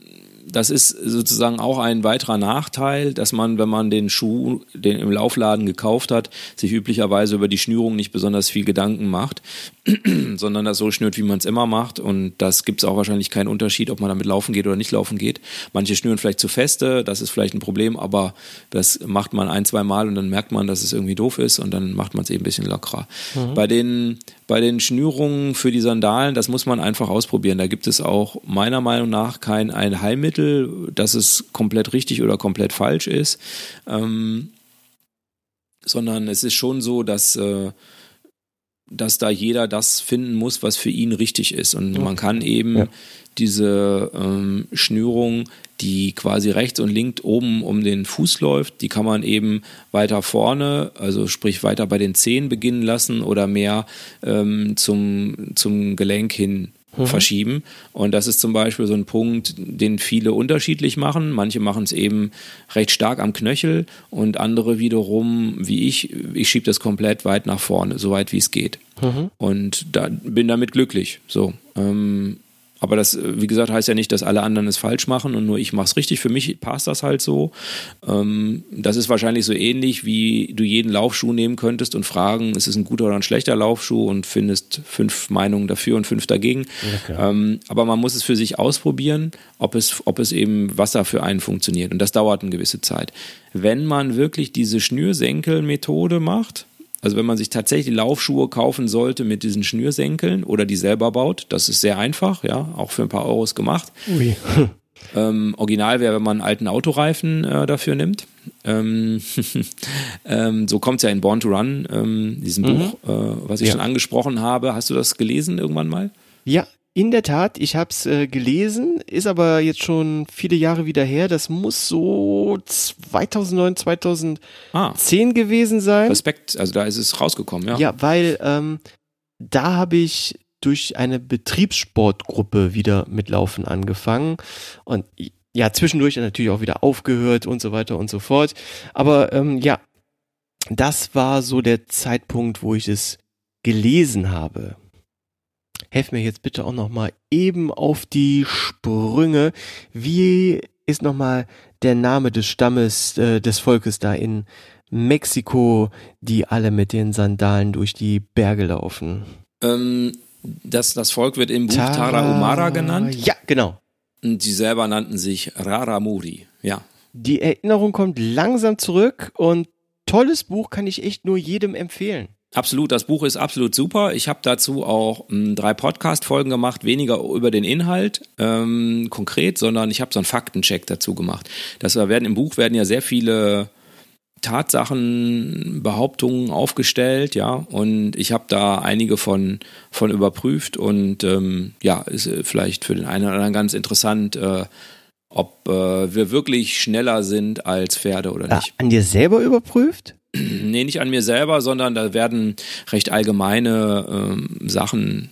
das ist sozusagen auch ein weiterer Nachteil, dass man, wenn man den Schuh den im Laufladen gekauft hat, sich üblicherweise über die Schnürung nicht besonders viel Gedanken macht, (clears throat) sondern das so schnürt, wie man es immer macht. Und das gibt es auch wahrscheinlich keinen Unterschied, ob man damit laufen geht oder nicht laufen geht. Manche schnüren vielleicht zu feste, das ist vielleicht ein Problem, aber das macht man ein, zwei Mal und dann merkt man, dass es irgendwie doof ist und dann macht man es eben ein bisschen lockerer. Mhm. Bei den bei den Schnürungen für die Sandalen, das muss man einfach ausprobieren. Da gibt es auch meiner Meinung nach kein ein Heilmittel, dass es komplett richtig oder komplett falsch ist. Ähm, sondern es ist schon so, dass äh, dass da jeder das finden muss, was für ihn richtig ist. Und man kann eben ja. diese ähm, Schnürung, die quasi rechts und links oben um den Fuß läuft, die kann man eben weiter vorne, also sprich weiter bei den Zehen beginnen lassen oder mehr ähm, zum, zum Gelenk hin mhm. verschieben. Und das ist zum Beispiel so ein Punkt, den viele unterschiedlich machen. Manche machen es eben recht stark am Knöchel und andere wiederum, wie ich, ich schiebe das komplett weit nach vorne, so weit wie es geht. Mhm. Und da, bin damit glücklich. So. Ähm, aber das, äh, wie gesagt, heißt ja nicht, dass alle anderen es falsch machen und nur ich mache es richtig. Für mich passt das halt so. Ähm, das ist wahrscheinlich so ähnlich, wie du jeden Laufschuh nehmen könntest und fragen, ist es ein guter oder ein schlechter Laufschuh und findest fünf Meinungen dafür und fünf dagegen. Okay. Ähm, aber man muss es für sich ausprobieren, ob es, ob es eben, was da für einen funktioniert. Und das dauert eine gewisse Zeit. Wenn man wirklich diese Schnürsenkel-Methode macht, also wenn man sich tatsächlich Laufschuhe kaufen sollte mit diesen Schnürsenkeln oder die selber baut, das ist sehr einfach, ja, auch für ein paar Euros gemacht. Ui. (laughs) Ähm, original wäre, wenn man einen alten Autoreifen äh, dafür nimmt. Ähm, (laughs) ähm, so kommt es ja in Born to Run, ähm, diesem mhm. Buch, äh, was ich ja. schon angesprochen habe. Hast du das gelesen irgendwann mal? Ja, in der Tat, ich habe es äh, gelesen, ist aber jetzt schon viele Jahre wieder her. Das muss so 2009, 2010 ah, gewesen sein. Respekt, also da ist es rausgekommen, ja. Ja, weil ähm, da habe ich durch eine Betriebssportgruppe wieder mit Laufen angefangen und ja, zwischendurch natürlich auch wieder aufgehört und so weiter und so fort. Aber ähm, ja, das war so der Zeitpunkt, wo ich es gelesen habe helf mir jetzt bitte auch noch mal eben auf die Sprünge. Wie ist noch mal der Name des Stammes äh, des Volkes da in Mexiko, die alle mit den Sandalen durch die Berge laufen? Ähm, das, das Volk wird im Buch Tara, Tarahumara genannt. Ja, genau. Und sie selber nannten sich Raramuri, ja. Die Erinnerung kommt langsam zurück und tolles Buch kann ich echt nur jedem empfehlen. Absolut, das Buch ist absolut super. Ich habe dazu auch m, hm, drei Podcast-Folgen gemacht, weniger über den Inhalt ähm, konkret, sondern ich habe so einen Faktencheck dazu gemacht. Das werden im Buch werden ja sehr viele Tatsachen, Behauptungen aufgestellt, ja, und ich habe da einige von, von überprüft und ähm, ja, ist äh, vielleicht für den einen oder anderen ganz interessant, äh, ob äh, wir wirklich schneller sind als Pferde oder nicht. An dir selber überprüft? (clears throat) nee, nicht an mir selber, sondern da werden recht allgemeine ähm, Sachen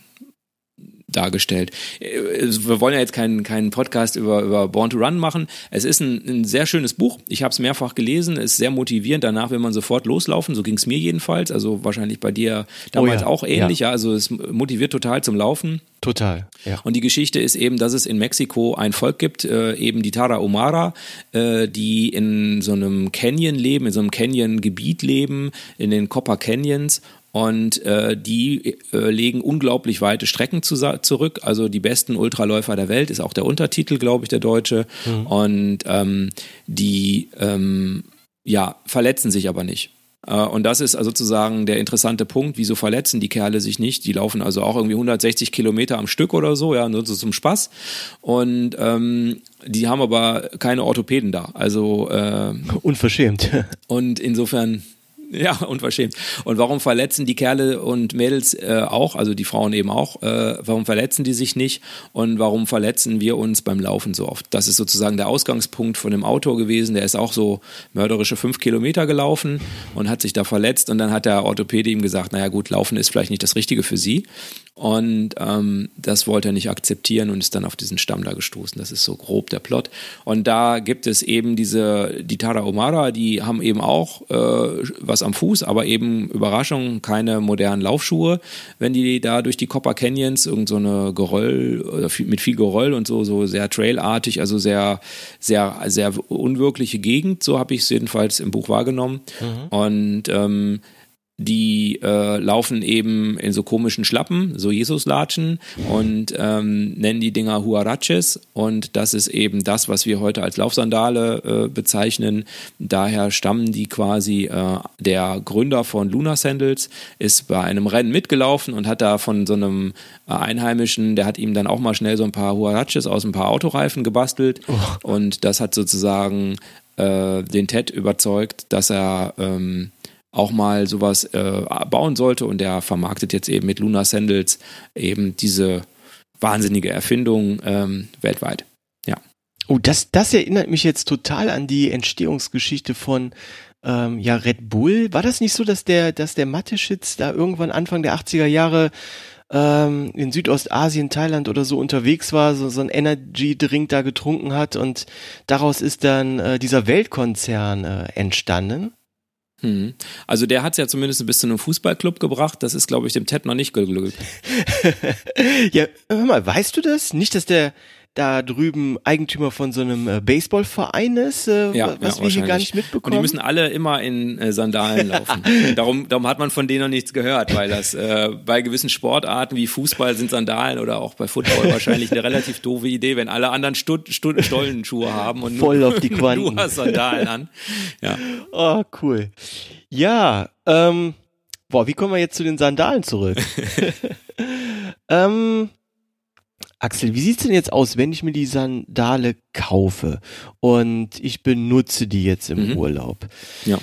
dargestellt. Äh, wir wollen ja jetzt keinen, keinen Podcast über, über Born to Run machen. Es ist ein, ein sehr schönes Buch. Ich habe es mehrfach gelesen. Es ist sehr motivierend. Danach will man sofort loslaufen. So ging es mir jedenfalls. Also wahrscheinlich bei dir damals oh ja. auch ähnlich. Ja. ja. Also es motiviert total zum Laufen. Total. Ja. Und die Geschichte ist eben, dass es in Mexiko ein Volk gibt, äh, eben die Tarahumara, äh, die in so einem Canyon leben, in so einem Canyon-Gebiet leben, in den Copper Canyons und äh, die äh, legen unglaublich weite Strecken zu, zurück. Also die besten Ultraläufer der Welt ist auch der Untertitel, glaube ich, der deutsche. Mhm. Und ähm, die ähm, ja, verletzen sich aber nicht. Äh, und das ist also sozusagen der interessante Punkt. Wieso verletzen die Kerle sich nicht? Die laufen also auch irgendwie 160 Kilometer am Stück oder so, ja, nur so zum Spaß. Und ähm, die haben aber keine Orthopäden da. Also äh, unverschämt. Und insofern (laughs) ja, unverschämt. Und warum verletzen die Kerle und Mädels äh, auch, also die Frauen eben auch, äh, warum verletzen die sich nicht und warum verletzen wir uns beim Laufen so oft? Das ist sozusagen der Ausgangspunkt von dem Autor gewesen. Der ist auch so mörderische fünf Kilometer gelaufen und hat sich da verletzt und dann hat der Orthopäde ihm gesagt, naja gut, Laufen ist vielleicht nicht das Richtige für Sie. Und ähm, das wollte er nicht akzeptieren und ist dann auf diesen Stamm da gestoßen. Das ist so grob der Plot. Und da gibt es eben diese, die Tara Omara, die haben eben auch äh, was am Fuß, aber eben Überraschung, keine modernen Laufschuhe. Wenn die da durch die Copper Canyons irgend so eine Geröll, oder mit viel Geröll und so, so sehr trailartig, also sehr, sehr, sehr unwirkliche Gegend, so habe ich es jedenfalls im Buch wahrgenommen. Mhm. Und ähm, die äh, laufen eben in so komischen Schlappen, so Jesuslatschen und ähm, nennen die Dinger Huaraches und das ist eben das, was wir heute als Laufsandale äh, bezeichnen. Daher stammen die quasi, äh, der Gründer von Luna Sandals ist bei einem Rennen mitgelaufen und hat da von so einem äh, Einheimischen, der hat ihm dann auch mal schnell so ein paar Huaraches aus ein paar Autoreifen gebastelt oh. und das hat sozusagen äh, den Ted überzeugt, dass er ähm, auch mal sowas äh, bauen sollte und der vermarktet jetzt eben mit Luna Sandals eben diese wahnsinnige Erfindung ähm, weltweit. Ja. Oh, das, das erinnert mich jetzt total an die Entstehungsgeschichte von ähm, ja, Red Bull. War das nicht so, dass der, dass der Mateschitz da irgendwann Anfang der 80er Jahre ähm, in Südostasien, Thailand oder so unterwegs war, so, so ein Energy-Drink da getrunken hat und daraus ist dann äh, dieser Weltkonzern äh, entstanden. Hm. Also der hat es ja zumindest bis zu einem Fußballclub gebracht. Das ist, glaube ich, dem Ted noch nicht geglückt. (laughs) ja, hör mal, weißt du das? Nicht, dass der da drüben Eigentümer von so einem äh, Baseballverein ist, äh, Ja, was ja, wir hier gar nicht mitbekommen. Und die müssen alle immer in äh, Sandalen (laughs) laufen. darum, darum hat man von denen noch nichts gehört, weil das äh, bei gewissen Sportarten wie Fußball sind Sandalen oder auch bei Football (laughs) wahrscheinlich eine relativ doofe Idee, wenn alle anderen Stud, Stud, Stollenschuhe haben und Voll nur, auf die Quanten. (laughs) du hast Sandalen an. Ja. Oh, cool. Ja, ähm, boah, wie kommen wir jetzt zu den Sandalen zurück? ähm, Axel, wie sieht's denn jetzt aus, wenn ich mir die Sandale kaufe und ich benutze die jetzt im Mhm. Urlaub? Ja.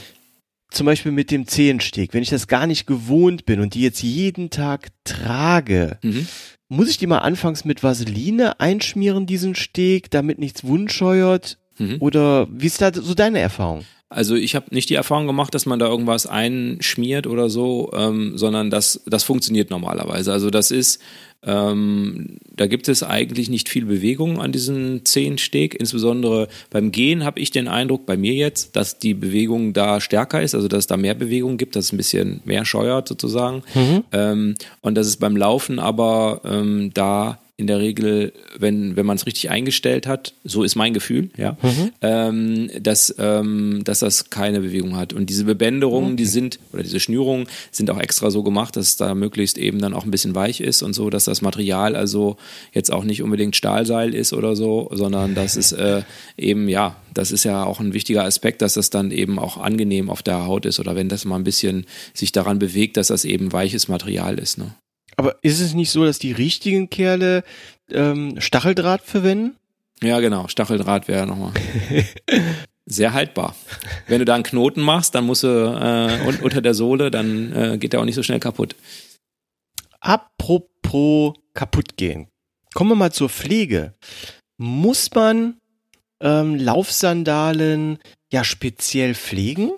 Zum Beispiel mit dem Zehensteg. Wenn ich das gar nicht gewohnt bin und die jetzt jeden Tag trage, Mhm. muss ich die mal anfangs mit Vaseline einschmieren, diesen Steg, damit nichts wundscheuert? Mhm. Oder wie ist da so deine Erfahrung? Also ich habe nicht die Erfahrung gemacht, dass man da irgendwas einschmiert oder so, ähm, sondern das, das funktioniert normalerweise. Also das ist, ähm, da gibt es eigentlich nicht viel Bewegung an diesem Zehensteg. Insbesondere beim Gehen habe ich den Eindruck, bei mir jetzt, dass die Bewegung da stärker ist, also dass es da mehr Bewegung gibt, dass es ein bisschen mehr scheuert sozusagen. Ähm, und dass es beim Laufen aber ähm, da in der Regel, wenn, wenn man es richtig eingestellt hat, so ist mein Gefühl, ja, ähm, dass, ähm, dass das keine Bewegung hat. Und diese Bebänderungen, die sind, oder diese Schnürungen sind auch extra so gemacht, dass es da möglichst eben dann auch ein bisschen weich ist und so, dass das Material also jetzt auch nicht unbedingt Stahlseil ist oder so, sondern dass es äh, eben, ja, das ist ja auch ein wichtiger Aspekt, dass das dann eben auch angenehm auf der Haut ist oder wenn das mal ein bisschen sich daran bewegt, dass das eben weiches Material ist. Ne? Aber ist es nicht so, dass die richtigen Kerle ähm, Stacheldraht verwenden? Ja, genau. Stacheldraht wäre nochmal (laughs) sehr haltbar. Wenn du da einen Knoten machst, dann musst du äh, un unter der Sohle, dann äh, geht der auch nicht so schnell kaputt. Apropos kaputt gehen. Kommen wir mal zur Pflege. Muss man ähm, Laufsandalen ja speziell pflegen?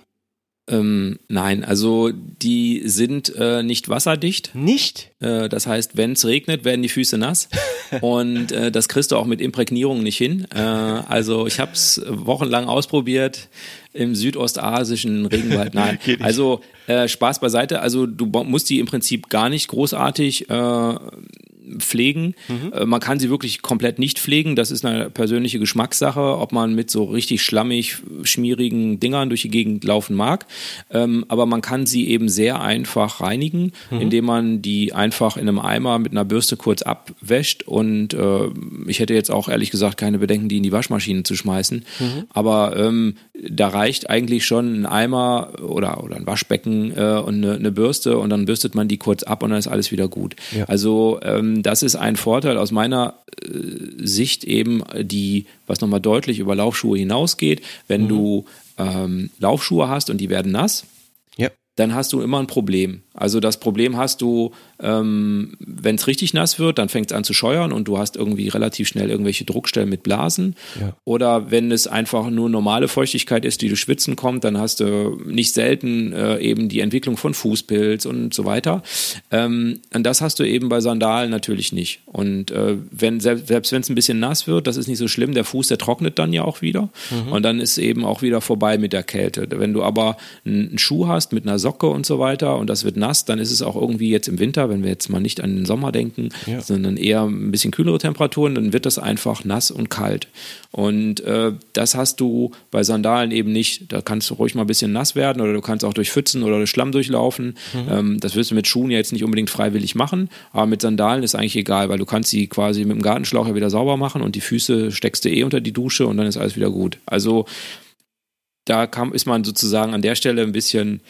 Ähm, nein, also die sind äh, nicht wasserdicht. Nicht? Äh, das heißt, wenn es regnet, werden die Füße nass. (laughs) Und äh, das kriegst du auch mit Imprägnierung nicht hin. Äh, also ich habe es wochenlang ausprobiert im südostasischen Regenwald. (laughs) Nein, also äh, Spaß beiseite. Also du musst die im Prinzip gar nicht großartig äh, pflegen. Äh, Man kann sie wirklich komplett nicht pflegen. Das ist eine persönliche Geschmackssache, ob man mit so richtig schlammig, schmierigen Dingern durch die Gegend laufen mag. Ähm, aber man kann sie eben sehr einfach reinigen, indem man die einfach in einem Eimer mit einer Bürste kurz abwäscht. Und äh, ich hätte jetzt auch ehrlich gesagt keine Bedenken, die in die Waschmaschine zu schmeißen. Aber ähm, da reicht eigentlich schon ein Eimer oder, oder ein Waschbecken äh, und eine, eine Bürste und dann bürstet man die kurz ab und dann ist alles wieder gut. Ja. Also ähm, das ist ein Vorteil aus meiner äh, Sicht eben, die, was nochmal deutlich über Laufschuhe hinausgeht. Wenn du ähm, Laufschuhe hast und die werden nass, Ja. Dann hast du immer ein Problem. Also das Problem hast du, ähm, wenn es richtig nass wird, dann fängt es an zu scheuern und du hast irgendwie relativ schnell irgendwelche Druckstellen mit Blasen. Ja. Oder wenn es einfach nur normale Feuchtigkeit ist, die du schwitzen kommt, dann hast du nicht selten äh, eben die Entwicklung von Fußpilz und so weiter. Ähm, und das hast du eben bei Sandalen natürlich nicht. Und äh, wenn selbst, selbst wenn es ein bisschen nass wird, das ist nicht so schlimm. Der Fuß, der trocknet dann ja auch wieder. Und dann ist eben auch wieder vorbei mit der Kälte. Wenn du aber einen einen Schuh hast mit einer Socke und so weiter und das wird nass, dann ist es auch irgendwie jetzt im Winter, wenn wir jetzt mal nicht an den Sommer denken, Ja. sondern eher ein bisschen kühlere Temperaturen, dann wird das einfach nass und kalt. Und äh, das hast du bei Sandalen eben nicht. Da kannst du ruhig mal ein bisschen nass werden oder du kannst auch durch Pfützen oder durch Schlamm durchlaufen. Ähm, das wirst du mit Schuhen ja jetzt nicht unbedingt freiwillig machen, aber mit Sandalen ist eigentlich egal, weil du kannst sie quasi mit dem Gartenschlauch ja wieder sauber machen und die Füße steckst du eh unter die Dusche und dann ist alles wieder gut. Also da kam, ist man sozusagen an der Stelle ein bisschen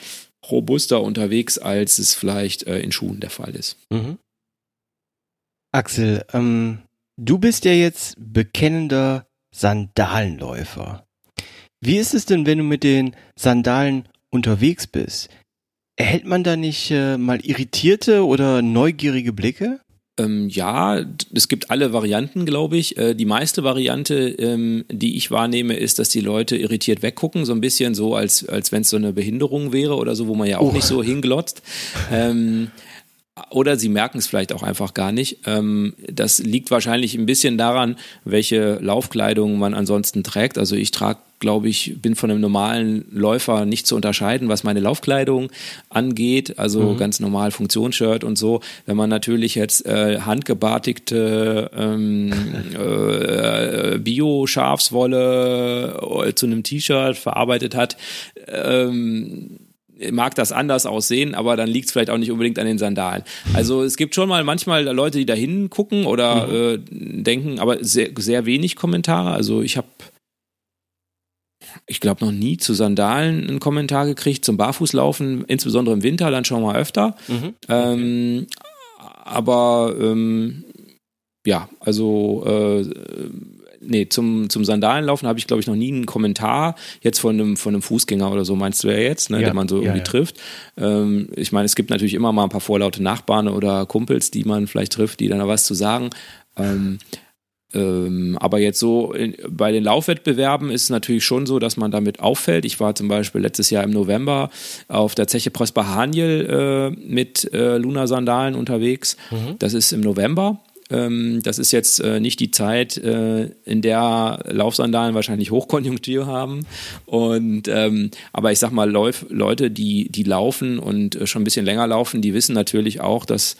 robuster unterwegs, als es vielleicht äh, in Schuhen der Fall ist. Mhm. Axel, ähm, du bist ja jetzt bekennender Sandalenläufer. Wie ist es denn, wenn du mit den Sandalen unterwegs bist? Erhält man da nicht äh, mal irritierte oder neugierige Blicke? Ähm, ja, es gibt alle Varianten, glaube ich. Äh, die meiste Variante, ähm, die ich wahrnehme, ist, dass die Leute irritiert weggucken, so ein bisschen so, als, als wenn es so eine Behinderung wäre oder so, wo man ja auch Oh. nicht so hinglotzt. Ähm, oder sie merken es vielleicht auch einfach gar nicht. Ähm, das liegt wahrscheinlich ein bisschen daran, welche Laufkleidung man ansonsten trägt. Also ich trage, glaube ich, bin von einem normalen Läufer nicht zu unterscheiden, was meine Laufkleidung angeht. Also mhm. ganz normal Funktionsshirt und so. Wenn man natürlich jetzt äh, handgebartigte ähm, (laughs) äh, Bio-Schafswolle äh, zu einem T-Shirt verarbeitet hat, ähm, mag das anders aussehen, aber dann liegt es vielleicht auch nicht unbedingt an den Sandalen. Also es gibt schon mal manchmal Leute, die da hingucken oder mhm. äh, denken, aber sehr, sehr wenig Kommentare. Also ich habe, ich glaube, noch nie zu Sandalen einen Kommentar gekriegt, zum Barfußlaufen, insbesondere im Winter, dann schon mal öfter. Mhm. Ähm, aber ähm, ja, also äh, nee, zum, zum Sandalenlaufen habe ich, glaube ich, noch nie einen Kommentar jetzt von einem, von einem Fußgänger oder so, meinst du ja jetzt, ne, ja, den man so ja, irgendwie ja. trifft. Ähm, ich meine, es gibt natürlich immer mal ein paar vorlaute Nachbarn oder Kumpels, die man vielleicht trifft, die dann da was zu sagen. Ähm, ähm, aber jetzt so in, bei den Laufwettbewerben ist es natürlich schon so, dass man damit auffällt. Ich war zum Beispiel letztes Jahr im November auf der Zeche Prosper Haniel äh, mit äh, Luna-Sandalen unterwegs. Mhm. Das ist im November. Ähm, das ist jetzt äh, nicht die Zeit, äh, in der Laufsandalen wahrscheinlich Hochkonjunktur haben. Und ähm, aber ich sag mal, Leute, die, die laufen und äh, schon ein bisschen länger laufen, die wissen natürlich auch, dass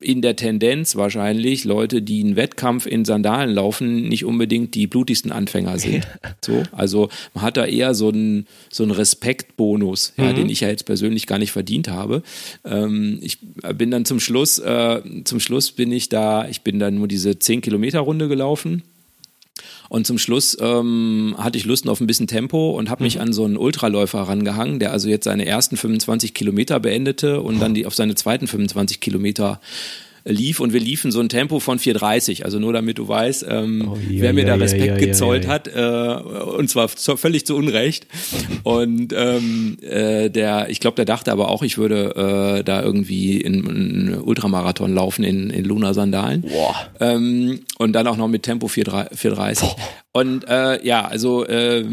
in der Tendenz wahrscheinlich Leute, die einen Wettkampf in Sandalen laufen, nicht unbedingt die blutigsten Anfänger sind. So, also man hat da eher so einen, so einen Respektbonus, ja, mhm. den ich ja jetzt persönlich gar nicht verdient habe. Ähm, ich bin dann zum Schluss, äh, zum Schluss bin ich da, ich bin dann nur diese 10 Kilometer Runde gelaufen und zum Schluss ähm, hatte ich Lust auf ein bisschen Tempo und habe mich mhm. an so einen Ultraläufer rangehangen, der also jetzt seine ersten 25 Kilometer beendete und dann die auf seine zweiten 25 Kilometer lief und wir liefen so ein Tempo von 4,30. Also nur damit du weißt, ähm, oh, ja, wer mir ja, da Respekt ja, gezollt hat, äh, und zwar völlig zu Unrecht. Und ähm, äh, der, ich glaube, der dachte aber auch, ich würde äh, da irgendwie in, in Ultramarathon laufen in, in Luna-Sandalen. Ähm, und dann auch noch mit Tempo 4,30. Und äh, ja, also äh,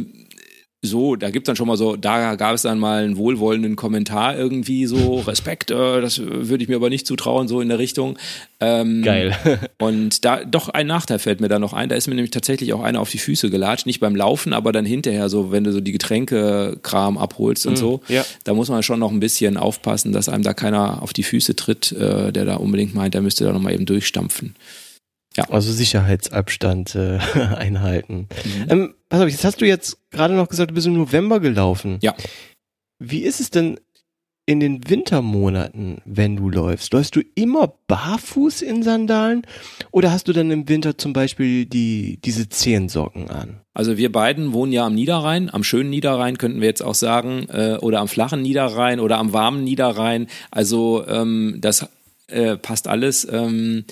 so, da gibt es dann schon mal so, da gab es dann mal einen wohlwollenden Kommentar irgendwie so, (laughs) Respekt, äh, das würde ich mir aber nicht zutrauen, so in der Richtung. Ähm, Geil. (laughs) und da, doch ein Nachteil fällt mir da noch ein, da ist mir nämlich tatsächlich auch einer auf die Füße gelatscht, nicht beim Laufen, aber dann hinterher so, wenn du so die Getränkekram abholst und mhm, so, ja. da muss man schon noch ein bisschen aufpassen, dass einem da keiner auf die Füße tritt, äh, der da unbedingt meint, der müsste da nochmal eben durchstampfen. Ja. Also Sicherheitsabstand äh, (laughs) einhalten. Mhm. Ähm, pass auf, jetzt hast du jetzt gerade noch gesagt, du bist im November gelaufen. Ja. Wie ist es denn in den Wintermonaten, wenn du läufst? Läufst du immer barfuß in Sandalen oder hast du dann im Winter zum Beispiel die, diese Zehensocken an? Also wir beiden wohnen ja am Niederrhein, am schönen Niederrhein könnten wir jetzt auch sagen, äh, oder am flachen Niederrhein oder am warmen Niederrhein. Also ähm, das äh, passt alles. Ähm,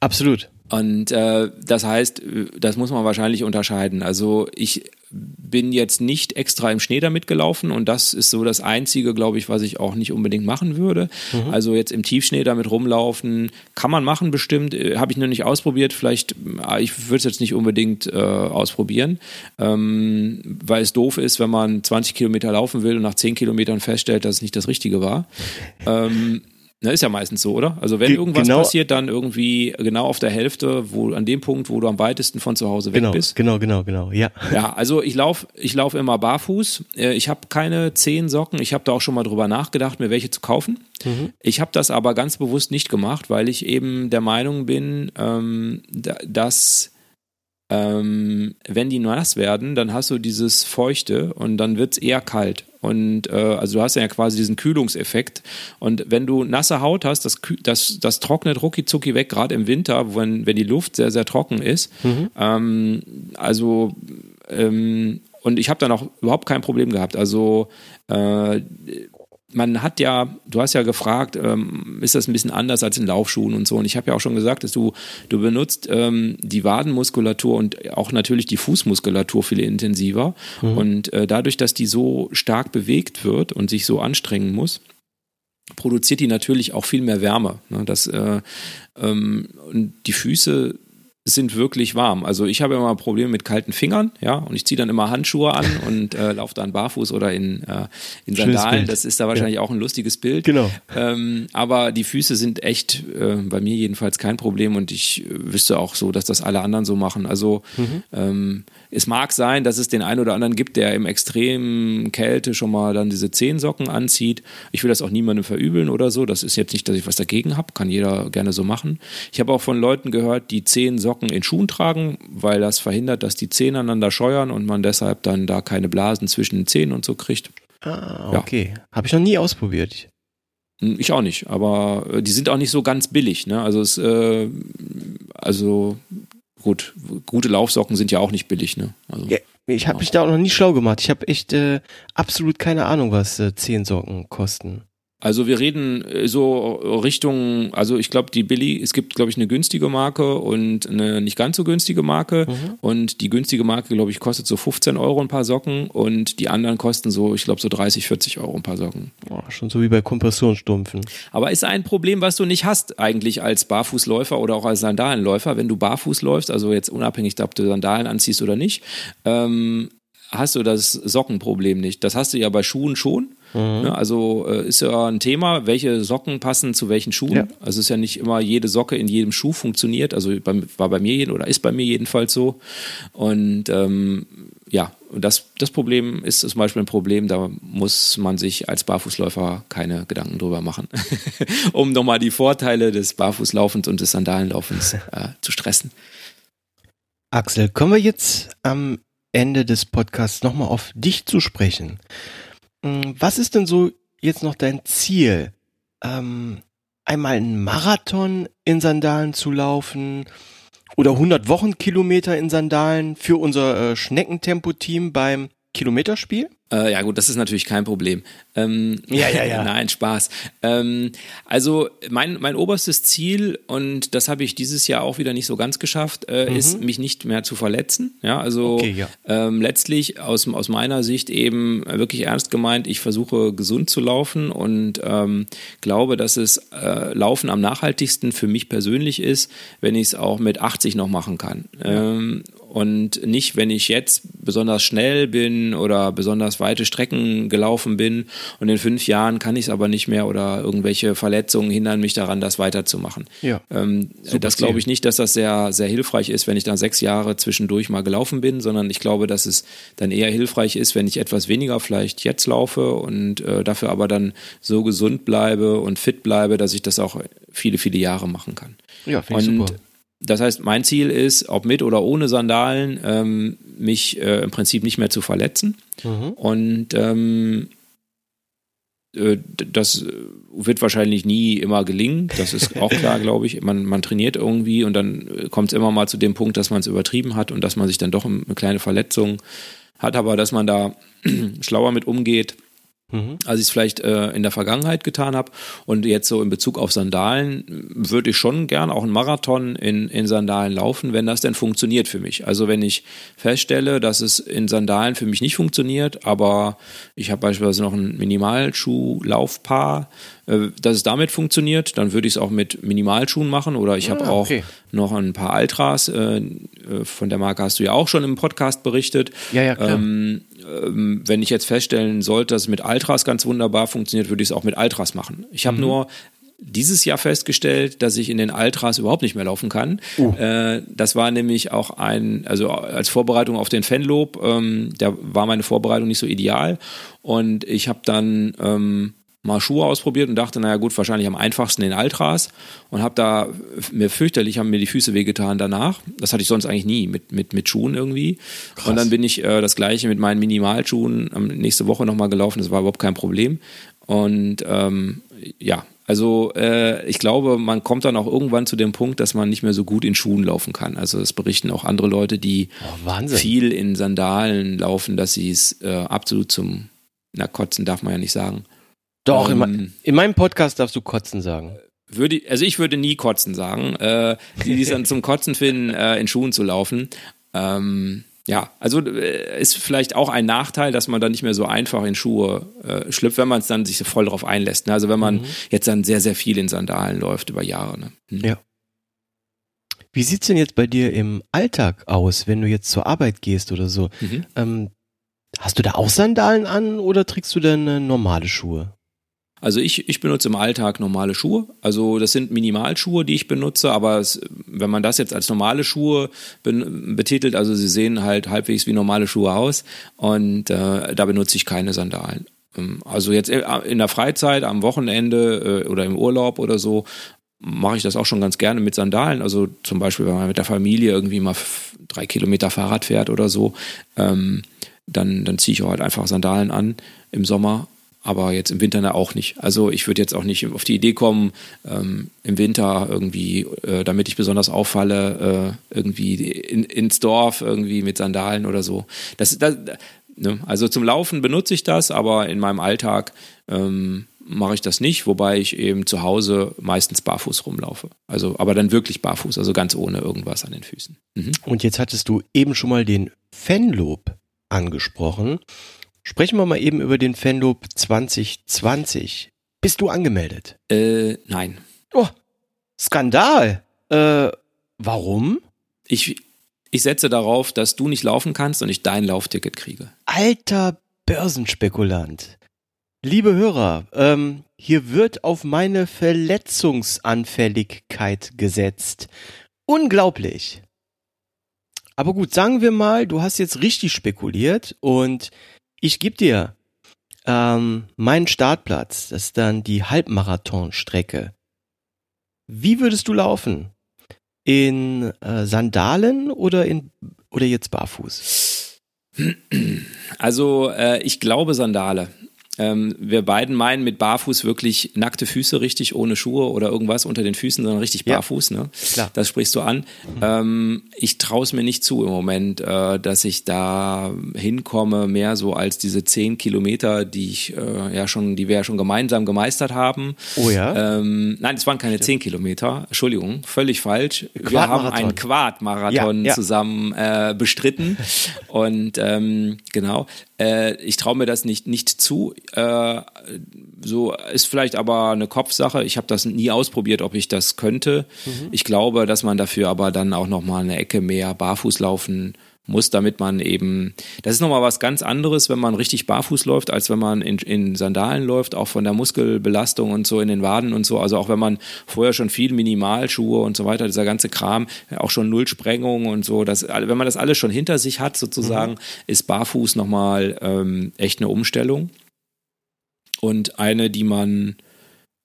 Absolut. Und äh, das heißt, das muss man wahrscheinlich unterscheiden. Also ich bin jetzt nicht extra im Schnee damit gelaufen und das ist so das Einzige, glaube ich, was ich auch nicht unbedingt machen würde. Mhm. Also jetzt im Tiefschnee damit rumlaufen, kann man machen bestimmt, äh, habe ich noch nicht ausprobiert, vielleicht, äh, ich würde es jetzt nicht unbedingt äh, ausprobieren, ähm, weil es doof ist, wenn man 20 Kilometer laufen will und nach 10 Kilometern feststellt, dass es nicht das Richtige war. Ähm, Ne, ist ja meistens so, oder? Also wenn irgendwas genau, passiert, dann irgendwie genau auf der Hälfte, wo an dem Punkt, wo du am weitesten von zu Hause weg genau, bist. Genau, genau, genau, ja. Ja, also ich laufe ich lauf immer barfuß. Äh, ich habe keine zehn Socken. Ich habe da auch schon mal drüber nachgedacht, mir welche zu kaufen. Mhm. Ich habe das aber ganz bewusst nicht gemacht, weil ich eben der Meinung bin, ähm, dass ähm, wenn die nass werden, dann hast du dieses Feuchte und dann wird es eher kalt. Und äh, also du hast ja quasi diesen Kühlungseffekt. Und wenn du nasse Haut hast, das, das, das trocknet rucki zucki weg, gerade im Winter, wenn, wenn die Luft sehr, sehr trocken ist. Mhm. Ähm, also ähm, und ich habe dann auch überhaupt kein Problem gehabt. Also äh, man hat ja, du hast ja gefragt, ähm, ist das ein bisschen anders als in Laufschuhen und so. Und ich habe ja auch schon gesagt, dass du, du benutzt ähm, die Wadenmuskulatur und auch natürlich die Fußmuskulatur viel intensiver. Mhm. Und äh, dadurch, dass die so stark bewegt wird und sich so anstrengen muss, produziert die natürlich auch viel mehr Wärme. Ne? Das, äh, ähm, und die Füße sind wirklich warm. Also ich habe immer Probleme mit kalten Fingern, ja, und ich ziehe dann immer Handschuhe an (laughs) und äh, laufe dann barfuß oder in, äh, in Sandalen. Das ist da wahrscheinlich ja. auch ein lustiges Bild. Genau. Ähm, aber die Füße sind echt äh, bei mir jedenfalls kein Problem und ich äh, wüsste auch so, dass das alle anderen so machen. Also mhm. ähm, es mag sein, dass es den einen oder anderen gibt, der im extremen Kälte schon mal dann diese Zehensocken anzieht. Ich will das auch niemandem verübeln oder so. Das ist jetzt nicht, dass ich was dagegen habe. Kann jeder gerne so machen. Ich habe auch von Leuten gehört, die Zehensocken in Schuhen tragen, weil das verhindert, dass die Zehen aneinander scheuern und man deshalb dann da keine Blasen zwischen den Zehen und so kriegt. Ah, okay. Ja. Habe ich noch nie ausprobiert. Hm, ich auch nicht, aber äh, die sind auch nicht so ganz billig. Ne? Also, es, äh, also gut, gute Laufsocken sind ja auch nicht billig. Ne? Also, ja, ich habe mich da auch noch nie schlau gemacht. Ich habe echt äh, absolut keine Ahnung, was äh, Zehensocken kosten. Also wir reden äh, so Richtung, also ich glaube, die Billy, es gibt, glaube ich, eine günstige Marke und eine nicht ganz so günstige Marke. Mhm. Und die günstige Marke, glaube ich, kostet so 15 Euro ein paar Socken und die anderen kosten so, ich glaube, so 30, 40 Euro ein paar Socken. Oh, schon so wie bei Kompressionsstumpfen. Aber ist ein Problem, was du nicht hast eigentlich als Barfußläufer oder auch als Sandalenläufer, wenn du barfuß läufst, also jetzt unabhängig, ob du Sandalen anziehst oder nicht, ähm, hast du das Sockenproblem nicht. Das hast du ja bei Schuhen schon. Mhm. Ne, also äh, ist ja ein Thema, welche Socken passen zu welchen Schuhen. Ja. Also ist ja nicht immer jede Socke in jedem Schuh funktioniert. Also bei, war bei mir oder ist bei mir jedenfalls so. Und ähm, ja, das, das Problem ist zum Beispiel ein Problem, da muss man sich als Barfußläufer keine Gedanken drüber machen, (laughs) um nochmal die Vorteile des Barfußlaufens und des Sandalenlaufens (laughs) äh, zu stressen. Axel, kommen wir jetzt am Ende des Podcasts nochmal auf dich zu sprechen. Hm, was ist denn so jetzt noch dein Ziel? Ähm, einmal einen Marathon in Sandalen zu laufen oder 100 Wochenkilometer in Sandalen für unser äh, Schneckentempo-Team beim Kilometerspiel? Äh, ja gut, das ist natürlich kein Problem. Ähm, ja, ja, ja. (laughs) Nein, Spaß. Ähm, also mein, mein oberstes Ziel, und das habe ich dieses Jahr auch wieder nicht so ganz geschafft, äh, mhm. ist, mich nicht mehr zu verletzen. Ja, also okay, ja. Ähm, letztlich aus, aus meiner Sicht eben wirklich ernst gemeint, ich versuche gesund zu laufen und ähm, glaube, dass es äh, Laufen am nachhaltigsten für mich persönlich ist, wenn ich es auch mit 80 noch machen kann. Ja. Und nicht, wenn ich jetzt besonders schnell bin oder besonders weite Strecken gelaufen bin und in fünf Jahren kann ich es aber nicht mehr oder irgendwelche Verletzungen hindern mich daran, das weiterzumachen. Ja. Ähm, das glaube ich nicht, dass das sehr, sehr hilfreich ist, wenn ich dann sechs Jahre zwischendurch mal gelaufen bin, sondern ich glaube, dass es dann eher hilfreich ist, wenn ich etwas weniger vielleicht jetzt laufe und äh, dafür aber dann so gesund bleibe und fit bleibe, dass ich das auch viele, viele Jahre machen kann. Ja, finde ich super. Das heißt, mein Ziel ist, ob mit oder ohne Sandalen, ähm, mich äh, im Prinzip nicht mehr zu verletzen. Mhm. Und ähm, äh, das wird wahrscheinlich nie immer gelingen. Das ist auch klar, (laughs) glaube ich. Man, man trainiert irgendwie und dann äh, kommt es immer mal zu dem Punkt, dass man es übertrieben hat und dass man sich dann doch eine kleine Verletzung hat, aber dass man da (clears throat) schlauer mit umgeht Mhm. Als ich es vielleicht äh, in der Vergangenheit getan habe. Und jetzt so in Bezug auf Sandalen würde ich schon gern auch einen Marathon in, in Sandalen laufen, wenn das denn funktioniert für mich. Also wenn ich feststelle, dass es in Sandalen für mich nicht funktioniert, aber ich habe beispielsweise noch ein Minimalschuhlaufpaar, äh, dass es damit funktioniert, dann würde ich es auch mit Minimalschuhen machen oder ich habe ah, okay. auch noch ein paar Altras, äh, äh, von der Marke hast du ja auch schon im Podcast berichtet. Ja, ja, klar. Ähm, ähm, wenn ich jetzt feststellen sollte, dass es mit Altras ganz wunderbar funktioniert, würde ich es auch mit Altras machen. Ich habe mhm. nur dieses Jahr festgestellt, dass ich in den Altras überhaupt nicht mehr laufen kann. Uh. Äh, das war nämlich auch ein, also als Vorbereitung auf den Fanlob, ähm, da war meine Vorbereitung nicht so ideal. Und ich habe dann ähm, mal Schuhe ausprobiert und dachte, naja gut, wahrscheinlich am einfachsten den Altras und habe da mir fürchterlich haben mir die Füße wehgetan danach. Das hatte ich sonst eigentlich nie mit mit mit Schuhen irgendwie. Krass. Und dann bin ich äh, das gleiche mit meinen Minimalschuhen ähm, nächste Woche nochmal gelaufen. Das war überhaupt kein Problem. Und ähm, ja, also äh, ich glaube, man kommt dann auch irgendwann zu dem Punkt, dass man nicht mehr so gut in Schuhen laufen kann. Also das berichten auch andere Leute, die oh, viel in Sandalen laufen, dass sie es äh, absolut zum na kotzen darf man ja nicht sagen doch, ähm, in, in, meinem Podcast darfst du kotzen sagen. Würde, also ich würde nie kotzen sagen. Äh, die es dann (laughs) zum Kotzen finden, äh, in Schuhen zu laufen. Ähm, ja, also äh, ist vielleicht auch ein Nachteil, dass man dann nicht mehr so einfach in Schuhe äh, schlüpft, wenn man es dann sich so voll drauf einlässt. Ne? Also wenn man mhm. jetzt dann sehr, sehr viel in Sandalen läuft über Jahre. Ne? Hm. Ja. Wie sieht's denn jetzt bei dir im Alltag aus, wenn du jetzt zur Arbeit gehst oder so? Mhm. Ähm, hast du da auch Sandalen an oder trägst du dann äh, normale Schuhe? Also ich, ich benutze im Alltag normale Schuhe. Also das sind Minimalschuhe, die ich benutze, aber es, wenn man das jetzt als normale Schuhe betitelt, also sie sehen halt halbwegs wie normale Schuhe aus und äh, da benutze ich keine Sandalen. Ähm, Also jetzt in der Freizeit, am Wochenende äh, oder im Urlaub oder so, mache ich das auch schon ganz gerne mit Sandalen. Also zum Beispiel, wenn man mit der Familie irgendwie mal drei Kilometer Fahrrad fährt oder so, ähm, dann, dann ziehe ich auch halt einfach Sandalen an im Sommer. Aber jetzt im Winter auch nicht. Also ich würde jetzt auch nicht auf die Idee kommen, ähm, im Winter irgendwie, äh, damit ich besonders auffalle, äh, irgendwie in, ins Dorf irgendwie mit Sandalen oder so. Das, das, ne? Also zum Laufen benutze ich das, aber in meinem Alltag ähm, mache ich das nicht, wobei ich eben zu Hause meistens barfuß rumlaufe. Also, aber dann wirklich barfuß, also ganz ohne irgendwas an den Füßen. Mhm. Und jetzt hattest du eben schon mal den Fanlob angesprochen. Sprechen wir mal eben über den Fanlob 2020. Bist du angemeldet? Äh, nein. Oh, Skandal. Äh, warum? Ich, ich setze darauf, dass du nicht laufen kannst und ich dein Laufticket kriege. Alter Börsenspekulant. Liebe Hörer, ähm, hier wird auf meine Verletzungsanfälligkeit gesetzt. Unglaublich. Aber gut, sagen wir mal, du hast jetzt richtig spekuliert und ich gebe dir ähm, meinen Startplatz. Das ist dann die Halbmarathonstrecke. Wie würdest du laufen? In äh, Sandalen oder in oder jetzt barfuß? Also äh, ich glaube Sandale. Ähm, wir beiden meinen mit barfuß wirklich nackte Füße, richtig ohne Schuhe oder irgendwas unter den Füßen, sondern richtig Ja. barfuß. Ne? Klar. Das sprichst du an. Ähm, ich traue es mir nicht zu im Moment, äh, dass ich da hinkomme, mehr so als diese zehn Kilometer, die ich äh, ja schon, die wir ja schon gemeinsam gemeistert haben. Oh ja? Ähm, nein, es waren keine zehn Kilometer. Entschuldigung, völlig falsch. Wir haben einen Quad-Marathon Ja, ja. zusammen äh, bestritten. (laughs) Und ähm, genau, äh, ich traue mir das nicht, nicht zu. Äh, so ist vielleicht aber eine Kopfsache. Ich habe das nie ausprobiert, ob ich das könnte. Mhm. Ich glaube, dass man dafür aber dann auch noch mal eine Ecke mehr barfuß laufen muss, damit man eben, das ist nochmal was ganz anderes, wenn man richtig barfuß läuft, als wenn man in, in Sandalen läuft, auch von der Muskelbelastung und so in den Waden und so. Also auch wenn man vorher schon viel Minimalschuhe und so weiter, dieser ganze Kram, auch schon Nullsprengung und so, das, wenn man das alles schon hinter sich hat sozusagen, ist barfuß nochmal ähm, echt eine Umstellung und eine, die man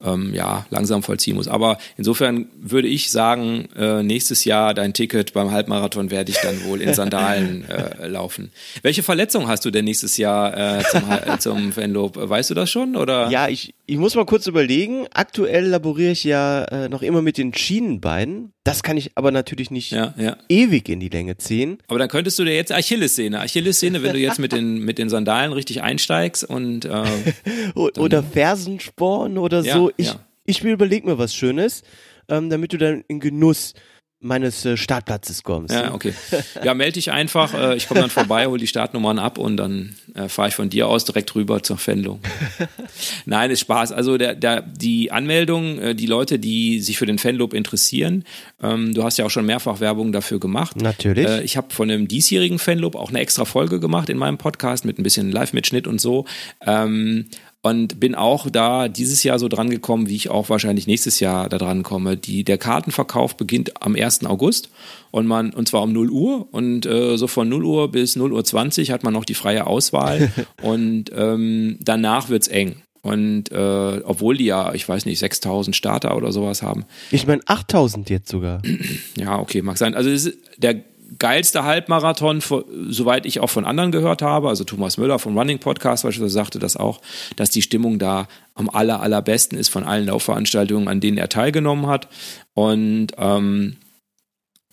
ähm, ja, langsam vollziehen muss. Aber insofern würde ich sagen, äh, nächstes Jahr dein Ticket beim Halbmarathon werde ich dann wohl in (laughs) Sandalen äh, laufen. Welche Verletzung hast du denn nächstes Jahr äh, zum, Hal- zum Fanlob? Weißt du das schon? Oder? Ja, ich, ich muss mal kurz überlegen. Aktuell laboriere ich ja äh, noch immer mit den Schienenbeinen. Das kann ich aber natürlich nicht Ja, ja. ewig in die Länge ziehen. Aber dann könntest du dir jetzt Achillessehne, Achillessehne, wenn du jetzt mit den, mit den Sandalen richtig einsteigst und äh, (laughs) oder Fersensporn oder Ja, so. Ich, ich überlege mir was Schönes, ähm, damit du dann in Genuss meines äh, Startplatzes kommst. Ja, okay. Ja, melde dich einfach. Äh, ich komme dann vorbei, hol die Startnummern ab und dann äh, fahre ich von dir aus direkt rüber zur Fendung. (laughs) Nein, ist Spaß. Also der, der, die Anmeldung, äh, die Leute, die sich für den Fanlob interessieren, ähm, du hast ja auch schon mehrfach Werbung dafür gemacht. Natürlich. Äh, ich habe von dem diesjährigen Fanlob auch eine extra Folge gemacht in meinem Podcast mit ein bisschen Live-Mitschnitt und so. Ähm, und bin auch da dieses Jahr so dran gekommen, wie ich auch wahrscheinlich nächstes Jahr da dran komme. Die, der Kartenverkauf beginnt am 1. August und man, und zwar um 0 Uhr und äh, so von 0 Uhr bis 0 Uhr 20 hat man noch die freie Auswahl (laughs) und ähm, danach wird's eng. Und äh, obwohl die ja, ich weiß nicht, 6000 Starter oder sowas haben, Ich meine 8000 jetzt sogar. (clears throat) ja, okay, mag sein. Also ist der geilste Halbmarathon, soweit ich auch von anderen gehört habe. Also Thomas Müller vom Running Podcast beispielsweise sagte das auch, dass die Stimmung da am aller, allerbesten ist von allen Laufveranstaltungen, an denen er teilgenommen hat. Und ähm,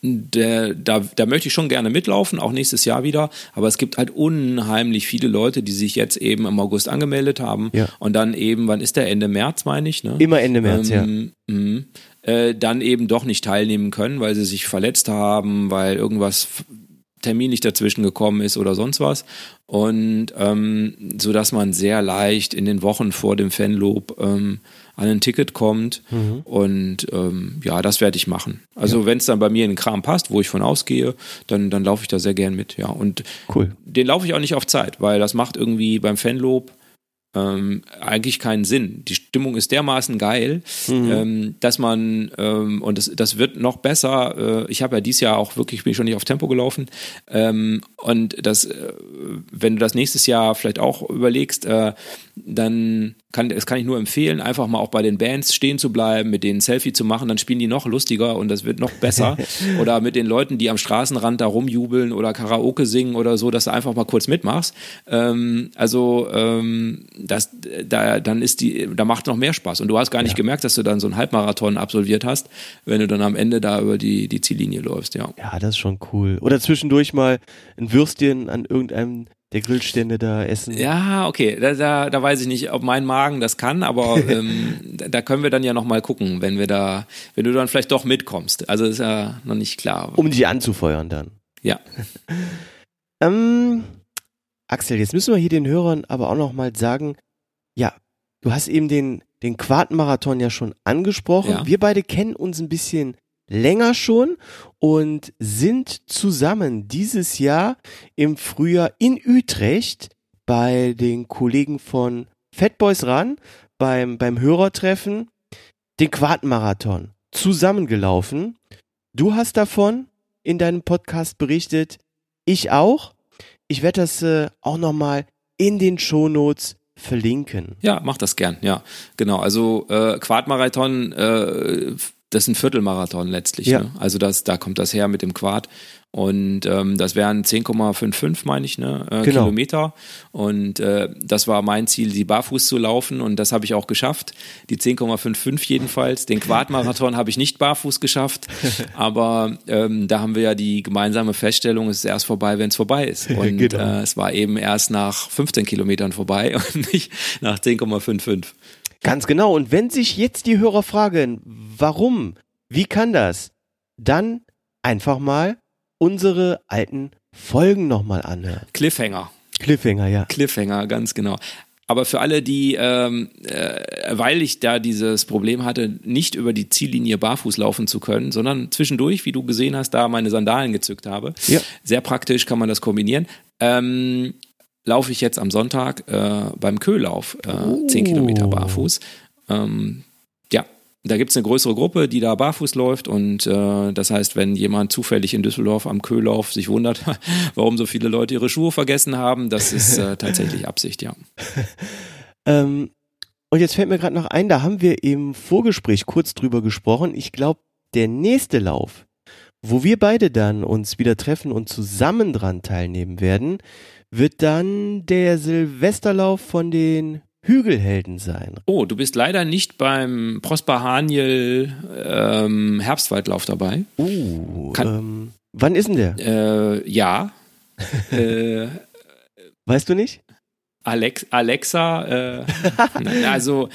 der, da, da möchte ich schon gerne mitlaufen, auch nächstes Jahr wieder. Aber es gibt halt unheimlich viele Leute, die sich jetzt eben im August angemeldet haben. Ja. Und dann eben, wann ist der? Ende März, meine ich. Ne? Immer Ende März, ja. ähm, mh, äh, dann eben doch nicht teilnehmen können, weil sie sich verletzt haben, weil irgendwas terminlich dazwischen gekommen ist oder sonst was. Und ähm, so dass man sehr leicht in den Wochen vor dem Fanlob ähm, an ein Ticket kommt. Mhm. Und ähm, ja, das werde ich machen. Also ja. wenn es dann bei mir in den Kram passt, wo ich von ausgehe, dann, dann laufe ich da sehr gern mit. Ja, und cool. den laufe ich auch nicht auf Zeit, weil das macht irgendwie beim Fanlob ähm, eigentlich keinen Sinn. Die Stimmung ist dermaßen geil, mhm. ähm, dass man, ähm, und das, das wird noch besser, äh, ich habe ja dieses Jahr auch wirklich, bin ich schon nicht auf Tempo gelaufen, ähm, und das, äh, wenn du das nächstes Jahr vielleicht auch überlegst, äh, dann kann, das kann ich nur empfehlen, einfach mal auch bei den Bands stehen zu bleiben, mit denen Selfie zu machen, dann spielen die noch lustiger und das wird noch besser. (laughs) oder mit den Leuten, die am Straßenrand da rumjubeln oder Karaoke singen oder so, dass du einfach mal kurz mitmachst. Ähm, also ähm, das, da, dann ist die, da macht noch mehr Spaß. Und du hast gar nicht ja. gemerkt, dass du dann so einen Halbmarathon absolviert hast, wenn du dann am Ende da über die, die Ziellinie läufst, ja. Ja, das ist schon cool. Oder zwischendurch mal ein Würstchen an irgendeinem der Grillstände da essen. Ja, okay, da, da, da weiß ich nicht, ob mein Magen das kann, aber (laughs) ähm, da können wir dann ja nochmal gucken, wenn wir da, wenn du dann vielleicht doch mitkommst. Also ist ja noch nicht klar. Um die anzufeuern dann. Ja. (laughs) ähm, Axel, jetzt müssen wir hier den Hörern aber auch nochmal sagen, ja, du hast eben den, den Quartmarathon ja schon angesprochen. Ja. Wir beide kennen uns ein bisschen länger schon und sind zusammen dieses Jahr im Frühjahr in Utrecht bei den Kollegen von Fatboys Run beim, beim Hörertreffen den Quartmarathon zusammengelaufen. Du hast davon in deinem Podcast berichtet, ich auch. Ich werde das äh, auch nochmal in den Shownotes verlinken. Ja, mach das gern, ja. Genau, also äh, Quartmarathon äh, das ist ein Viertelmarathon letztlich. Ja. Ne? Also das, da kommt das her mit dem Quad. Und ähm, das wären 10,55, meine ich, ne, äh, genau. Kilometer. Und äh, das war mein Ziel, die barfuß zu laufen. Und das habe ich auch geschafft. Die 10,55 jedenfalls. Den Quadmarathon habe ich nicht barfuß geschafft. (laughs) Aber ähm, da haben wir ja die gemeinsame Feststellung, es ist erst vorbei, wenn es vorbei ist. (laughs) Und genau. äh, es war eben erst nach 15 Kilometern vorbei (laughs) und nicht nach 10,55. Ganz genau. Und wenn sich jetzt die Hörer fragen, warum, wie kann das, dann einfach mal unsere alten Folgen nochmal anhören. Cliffhanger. Cliffhanger, ja. Cliffhanger, ganz genau. Aber für alle, die, ähm, äh, weil ich da dieses Problem hatte, nicht über die Ziellinie barfuß laufen zu können, sondern zwischendurch, wie du gesehen hast, da meine Sandalen gezückt habe. Ja. Sehr praktisch kann man das kombinieren. Ähm, laufe ich jetzt am Sonntag äh, beim Köhlauf äh, oh. 10 Kilometer barfuß. Ähm, ja, da gibt es eine größere Gruppe, die da barfuß läuft und äh, das heißt, wenn jemand zufällig in Düsseldorf am Köhlauf sich wundert, (laughs) warum so viele Leute ihre Schuhe vergessen haben, das ist äh, tatsächlich Absicht, ja. (laughs) ähm, und jetzt fällt mir gerade noch ein, da haben wir im Vorgespräch kurz drüber gesprochen. Ich glaube, der nächste Lauf, wo wir beide dann uns wieder treffen und zusammen dran teilnehmen werden, wird dann der Silvesterlauf von den Hügelhelden sein. Oh, du bist leider nicht beim Prosper Haniel ähm, Herbstwaldlauf dabei. Uh, ähm, wann ist denn der? Äh, ja. (laughs) äh, weißt du nicht? Alex, Alexa, äh, (laughs) also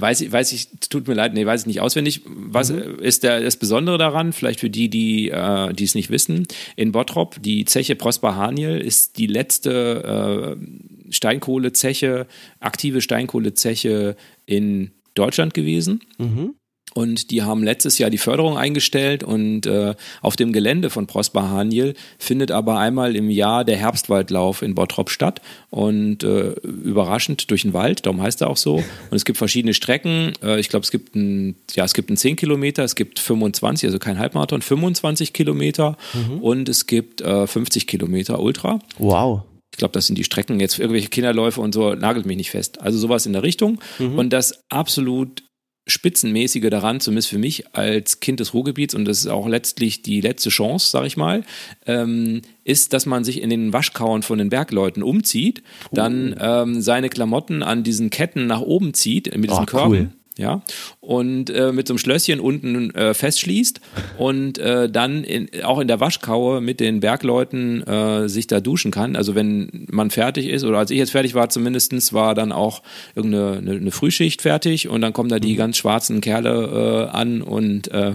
Weiß ich, weiß ich, tut mir leid, nee, weiß ich nicht auswendig. Was mhm. ist der, das Besondere daran? Vielleicht für die, die, äh, die es nicht wissen. In Bottrop, die Zeche Prosper Haniel ist die letzte äh, Steinkohlezeche, aktive Steinkohlezeche in Deutschland gewesen. Mhm. Und die haben letztes Jahr die Förderung eingestellt und äh, auf dem Gelände von Prosper Haniel findet aber einmal im Jahr der Herbstwaldlauf in Bottrop statt und äh, überraschend durch den Wald, darum heißt er auch so. Und es gibt verschiedene Strecken. Äh, ich glaube, es gibt ein, ja, es gibt ein 10 Kilometer, es gibt 25, also kein Halbmarathon, 25 Kilometer mhm. und es gibt äh, 50 Kilometer Ultra. Wow. Ich glaube, das sind die Strecken, jetzt irgendwelche Kinderläufe und so, nagelt mich nicht fest. Also sowas in der Richtung. Mhm. Und das absolut Spitzenmäßige daran, zumindest für mich als Kind des Ruhrgebiets, und das ist auch letztlich die letzte Chance, sag ich mal, ähm, ist, dass man sich in den Waschkauern von den Bergleuten umzieht, dann ähm, seine Klamotten an diesen Ketten nach oben zieht, mit diesen oh, Körben. Cool ja, und äh, mit so einem Schlösschen unten äh, festschließt und äh, dann in, auch in der Waschkaue mit den Bergleuten äh, sich da duschen kann. Also wenn man fertig ist, oder als ich jetzt fertig war zumindestens war dann auch irgendeine eine, eine Frühschicht fertig und dann kommen da die mhm. ganz schwarzen Kerle äh, an und äh,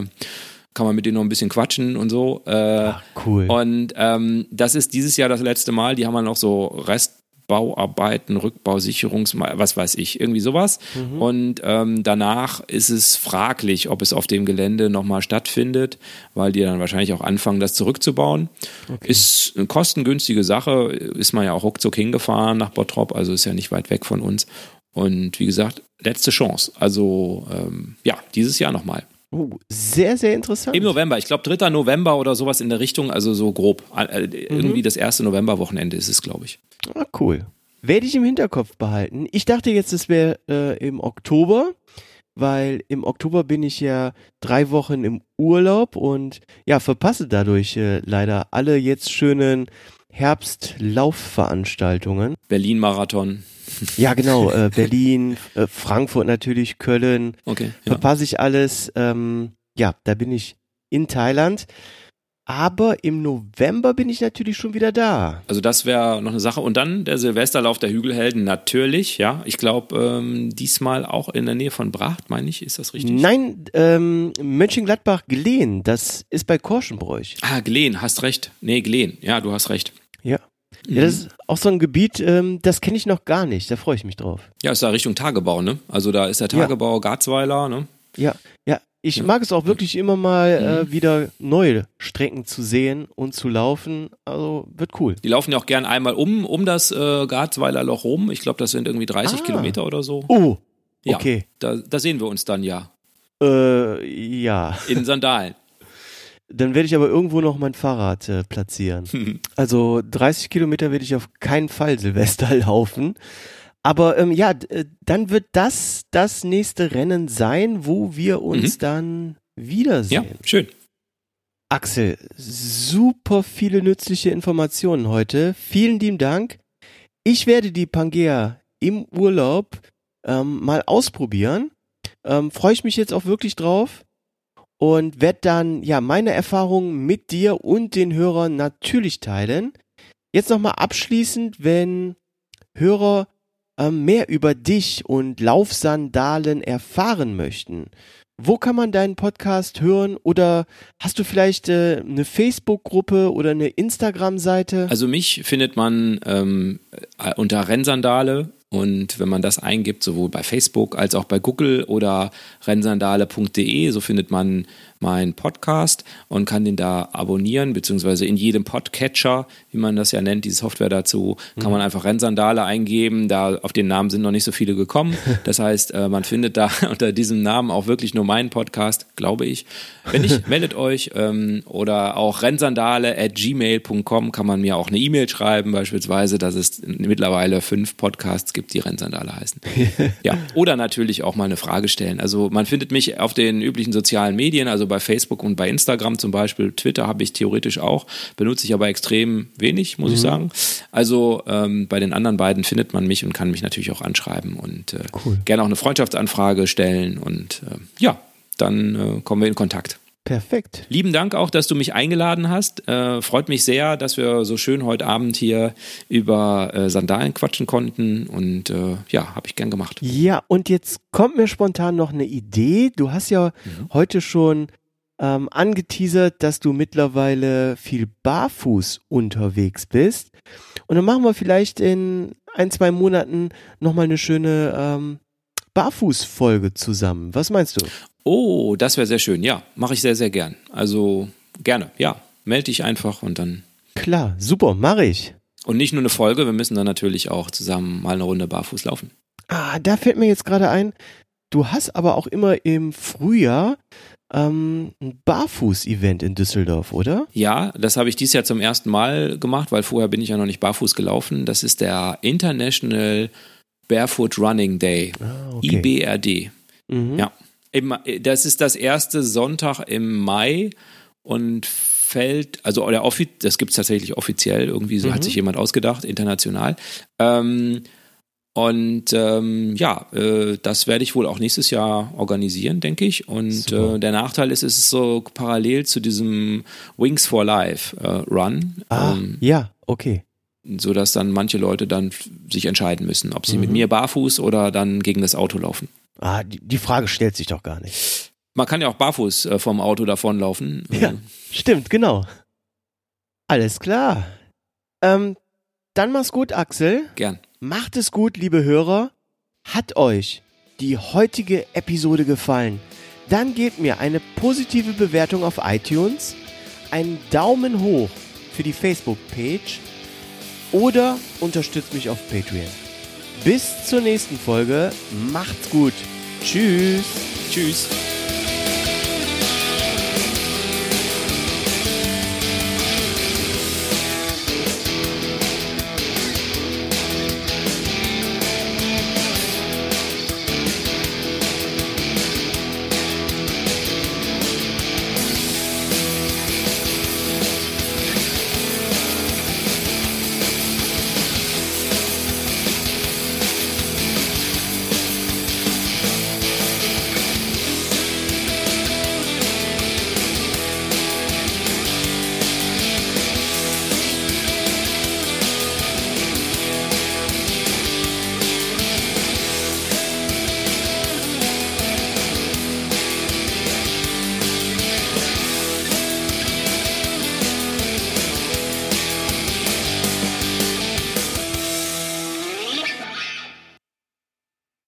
kann man mit denen noch ein bisschen quatschen und so. Äh, Ach, cool. Und ähm, das ist dieses Jahr das letzte Mal. Die haben dann noch so Rest Bauarbeiten, Rückbausicherungs, was weiß ich, irgendwie sowas. Mhm. Und ähm, danach ist es fraglich, ob es auf dem Gelände nochmal stattfindet, weil die dann wahrscheinlich auch anfangen, das zurückzubauen. Okay. Ist eine kostengünstige Sache, ist man ja auch ruckzuck hingefahren nach Bottrop, also ist ja nicht weit weg von uns. Und wie gesagt, letzte Chance. Also ähm, ja, dieses Jahr nochmal. Uh, sehr, sehr interessant. Im November, ich glaube 3. November oder sowas in der Richtung, also so grob. Äh, mhm. Irgendwie das erste Novemberwochenende ist es, glaube ich. Ah, cool. Werde ich im Hinterkopf behalten. Ich dachte jetzt, es wäre äh, im Oktober, weil im Oktober bin ich ja drei Wochen im Urlaub und ja, verpasse dadurch äh, leider alle jetzt schönen Herbstlaufveranstaltungen. Berlin-Marathon. Ja, genau. Äh, (laughs) Berlin, äh, Frankfurt natürlich, Köln. Okay. Ja. Verpasse ich alles. Ähm, ja, da bin ich in Thailand. Aber im November bin ich natürlich schon wieder da. Also das wäre noch eine Sache. Und dann der Silvesterlauf der Hügelhelden natürlich, ja. Ich glaube, ähm, diesmal auch in der Nähe von Bracht, meine ich. Ist das richtig? Nein, ähm, Mönchengladbach-Gleen. Das ist bei Korschenbräuch. Ah, Gleen, hast recht. Nee, Gleen. Ja, du hast recht. Ja. Ja, das ist auch so ein Gebiet, ähm, das kenne ich noch gar nicht. Da freue ich mich drauf. Ja, ist da Richtung Tagebau, ne? Also da ist der Tagebau ja. Garzweiler, ne? Ja, ja. Ich mag es auch wirklich immer mal äh, mhm. wieder neue Strecken zu sehen und zu laufen. Also wird cool. Die laufen ja auch gern einmal um, um das äh, Garzweiler Loch rum. Ich glaube, das sind irgendwie 30 ah. Kilometer oder so. Oh, okay. Ja, da, da sehen wir uns dann ja. Äh, ja. In Sandalen. (laughs) Dann werde ich aber irgendwo noch mein Fahrrad äh, platzieren. (laughs) Also 30 Kilometer werde ich auf keinen Fall Silvester laufen. Aber ähm, ja, äh, dann wird das das nächste Rennen sein, wo wir uns mhm. dann wiedersehen. Ja, schön. Axel, super viele nützliche Informationen heute. Vielen lieben Dank. Ich werde die Pangea im Urlaub ähm, mal ausprobieren. Ähm, Freue ich mich jetzt auch wirklich drauf und werde dann ja meine Erfahrungen mit dir und den Hörern natürlich teilen. Jetzt nochmal abschließend, wenn Hörer mehr über dich und Laufsandalen erfahren möchten, wo kann man deinen Podcast hören? Oder hast du vielleicht äh, eine Facebook-Gruppe oder eine Instagram-Seite? Also mich findet man ähm, äh, unter Rennsandale. Und wenn man das eingibt, sowohl bei Facebook als auch bei Google oder rennsandale.de, so findet man meinen Podcast und kann den da abonnieren, beziehungsweise in jedem Podcatcher, wie man das ja nennt, die Software dazu, kann mhm. man einfach Rennsandale eingeben. Da auf den Namen sind noch nicht so viele gekommen. (laughs) Das heißt, äh, man findet da (laughs) unter diesem Namen auch wirklich nur meinen Podcast, glaube ich. Wenn nicht, (laughs) meldet euch ähm, oder auch rennsandale at gmail.com kann man mir auch eine E-Mail schreiben, beispielsweise, dass es mittlerweile fünf Podcasts gibt, die Rennsandale heißen. ja, oder natürlich auch mal eine Frage stellen. Also man findet mich auf den üblichen sozialen Medien, also bei Facebook und bei Instagram zum Beispiel. Twitter habe ich theoretisch auch, benutze ich aber extrem wenig, muss mhm. ich sagen. Also ähm, bei den anderen beiden findet man mich und kann mich natürlich auch anschreiben und äh, cool. gerne auch eine Freundschaftsanfrage stellen und äh, ja, dann äh, kommen wir in Kontakt. Perfekt. Lieben Dank auch, dass du mich eingeladen hast. Äh, freut mich sehr, dass wir so schön heute Abend hier über äh, Sandalen quatschen konnten und äh, ja, habe ich gern gemacht. Ja, und jetzt kommt mir spontan noch eine Idee. Du hast ja mhm. heute schon ähm, angeteasert, dass du mittlerweile viel barfuß unterwegs bist. Und dann machen wir vielleicht in ein, zwei Monaten nochmal eine schöne ähm, Barfußfolge zusammen. Was meinst du? Oh, das wäre sehr schön. Ja, mache ich sehr, sehr gern. Also gerne, ja. Melde dich einfach und dann. Klar, super, mache ich. Und nicht nur eine Folge, wir müssen dann natürlich auch zusammen mal eine Runde barfuß laufen. Ah, da fällt mir jetzt gerade ein, du hast aber auch immer im Frühjahr ähm, ein Barfuß-Event in Düsseldorf, oder? Ja, das habe ich dieses Jahr zum ersten Mal gemacht, weil vorher bin ich ja noch nicht barfuß gelaufen. Das ist der International Barefoot Running Day, ah, okay. IBRD. Mhm. Ja, das ist das erste Sonntag im Mai und fällt, also der Offi das gibt es tatsächlich offiziell, irgendwie so mhm. hat sich jemand ausgedacht, international. Ähm, und ähm, ja, äh, das werde ich wohl auch nächstes Jahr organisieren, denke ich. Und äh, der Nachteil ist, es ist so parallel zu diesem Wings for Life äh, Run. Ah, ähm, ja, okay. So dass dann manche Leute dann sich entscheiden müssen, ob sie mhm. mit mir barfuß oder dann gegen das Auto laufen. Ah, die, die Frage stellt sich doch gar nicht. Man kann ja auch barfuß äh, vom Auto davonlaufen. (laughs) Ja, stimmt, genau. Alles klar. Ähm, dann mach's gut, Axel. Gern. Macht es gut, liebe Hörer. Hat euch die heutige Episode gefallen? Dann gebt mir eine positive Bewertung auf iTunes, einen Daumen hoch für die Facebook-Page oder unterstützt mich auf Patreon. Bis zur nächsten Folge. Macht's gut. Tschüss. Tschüss.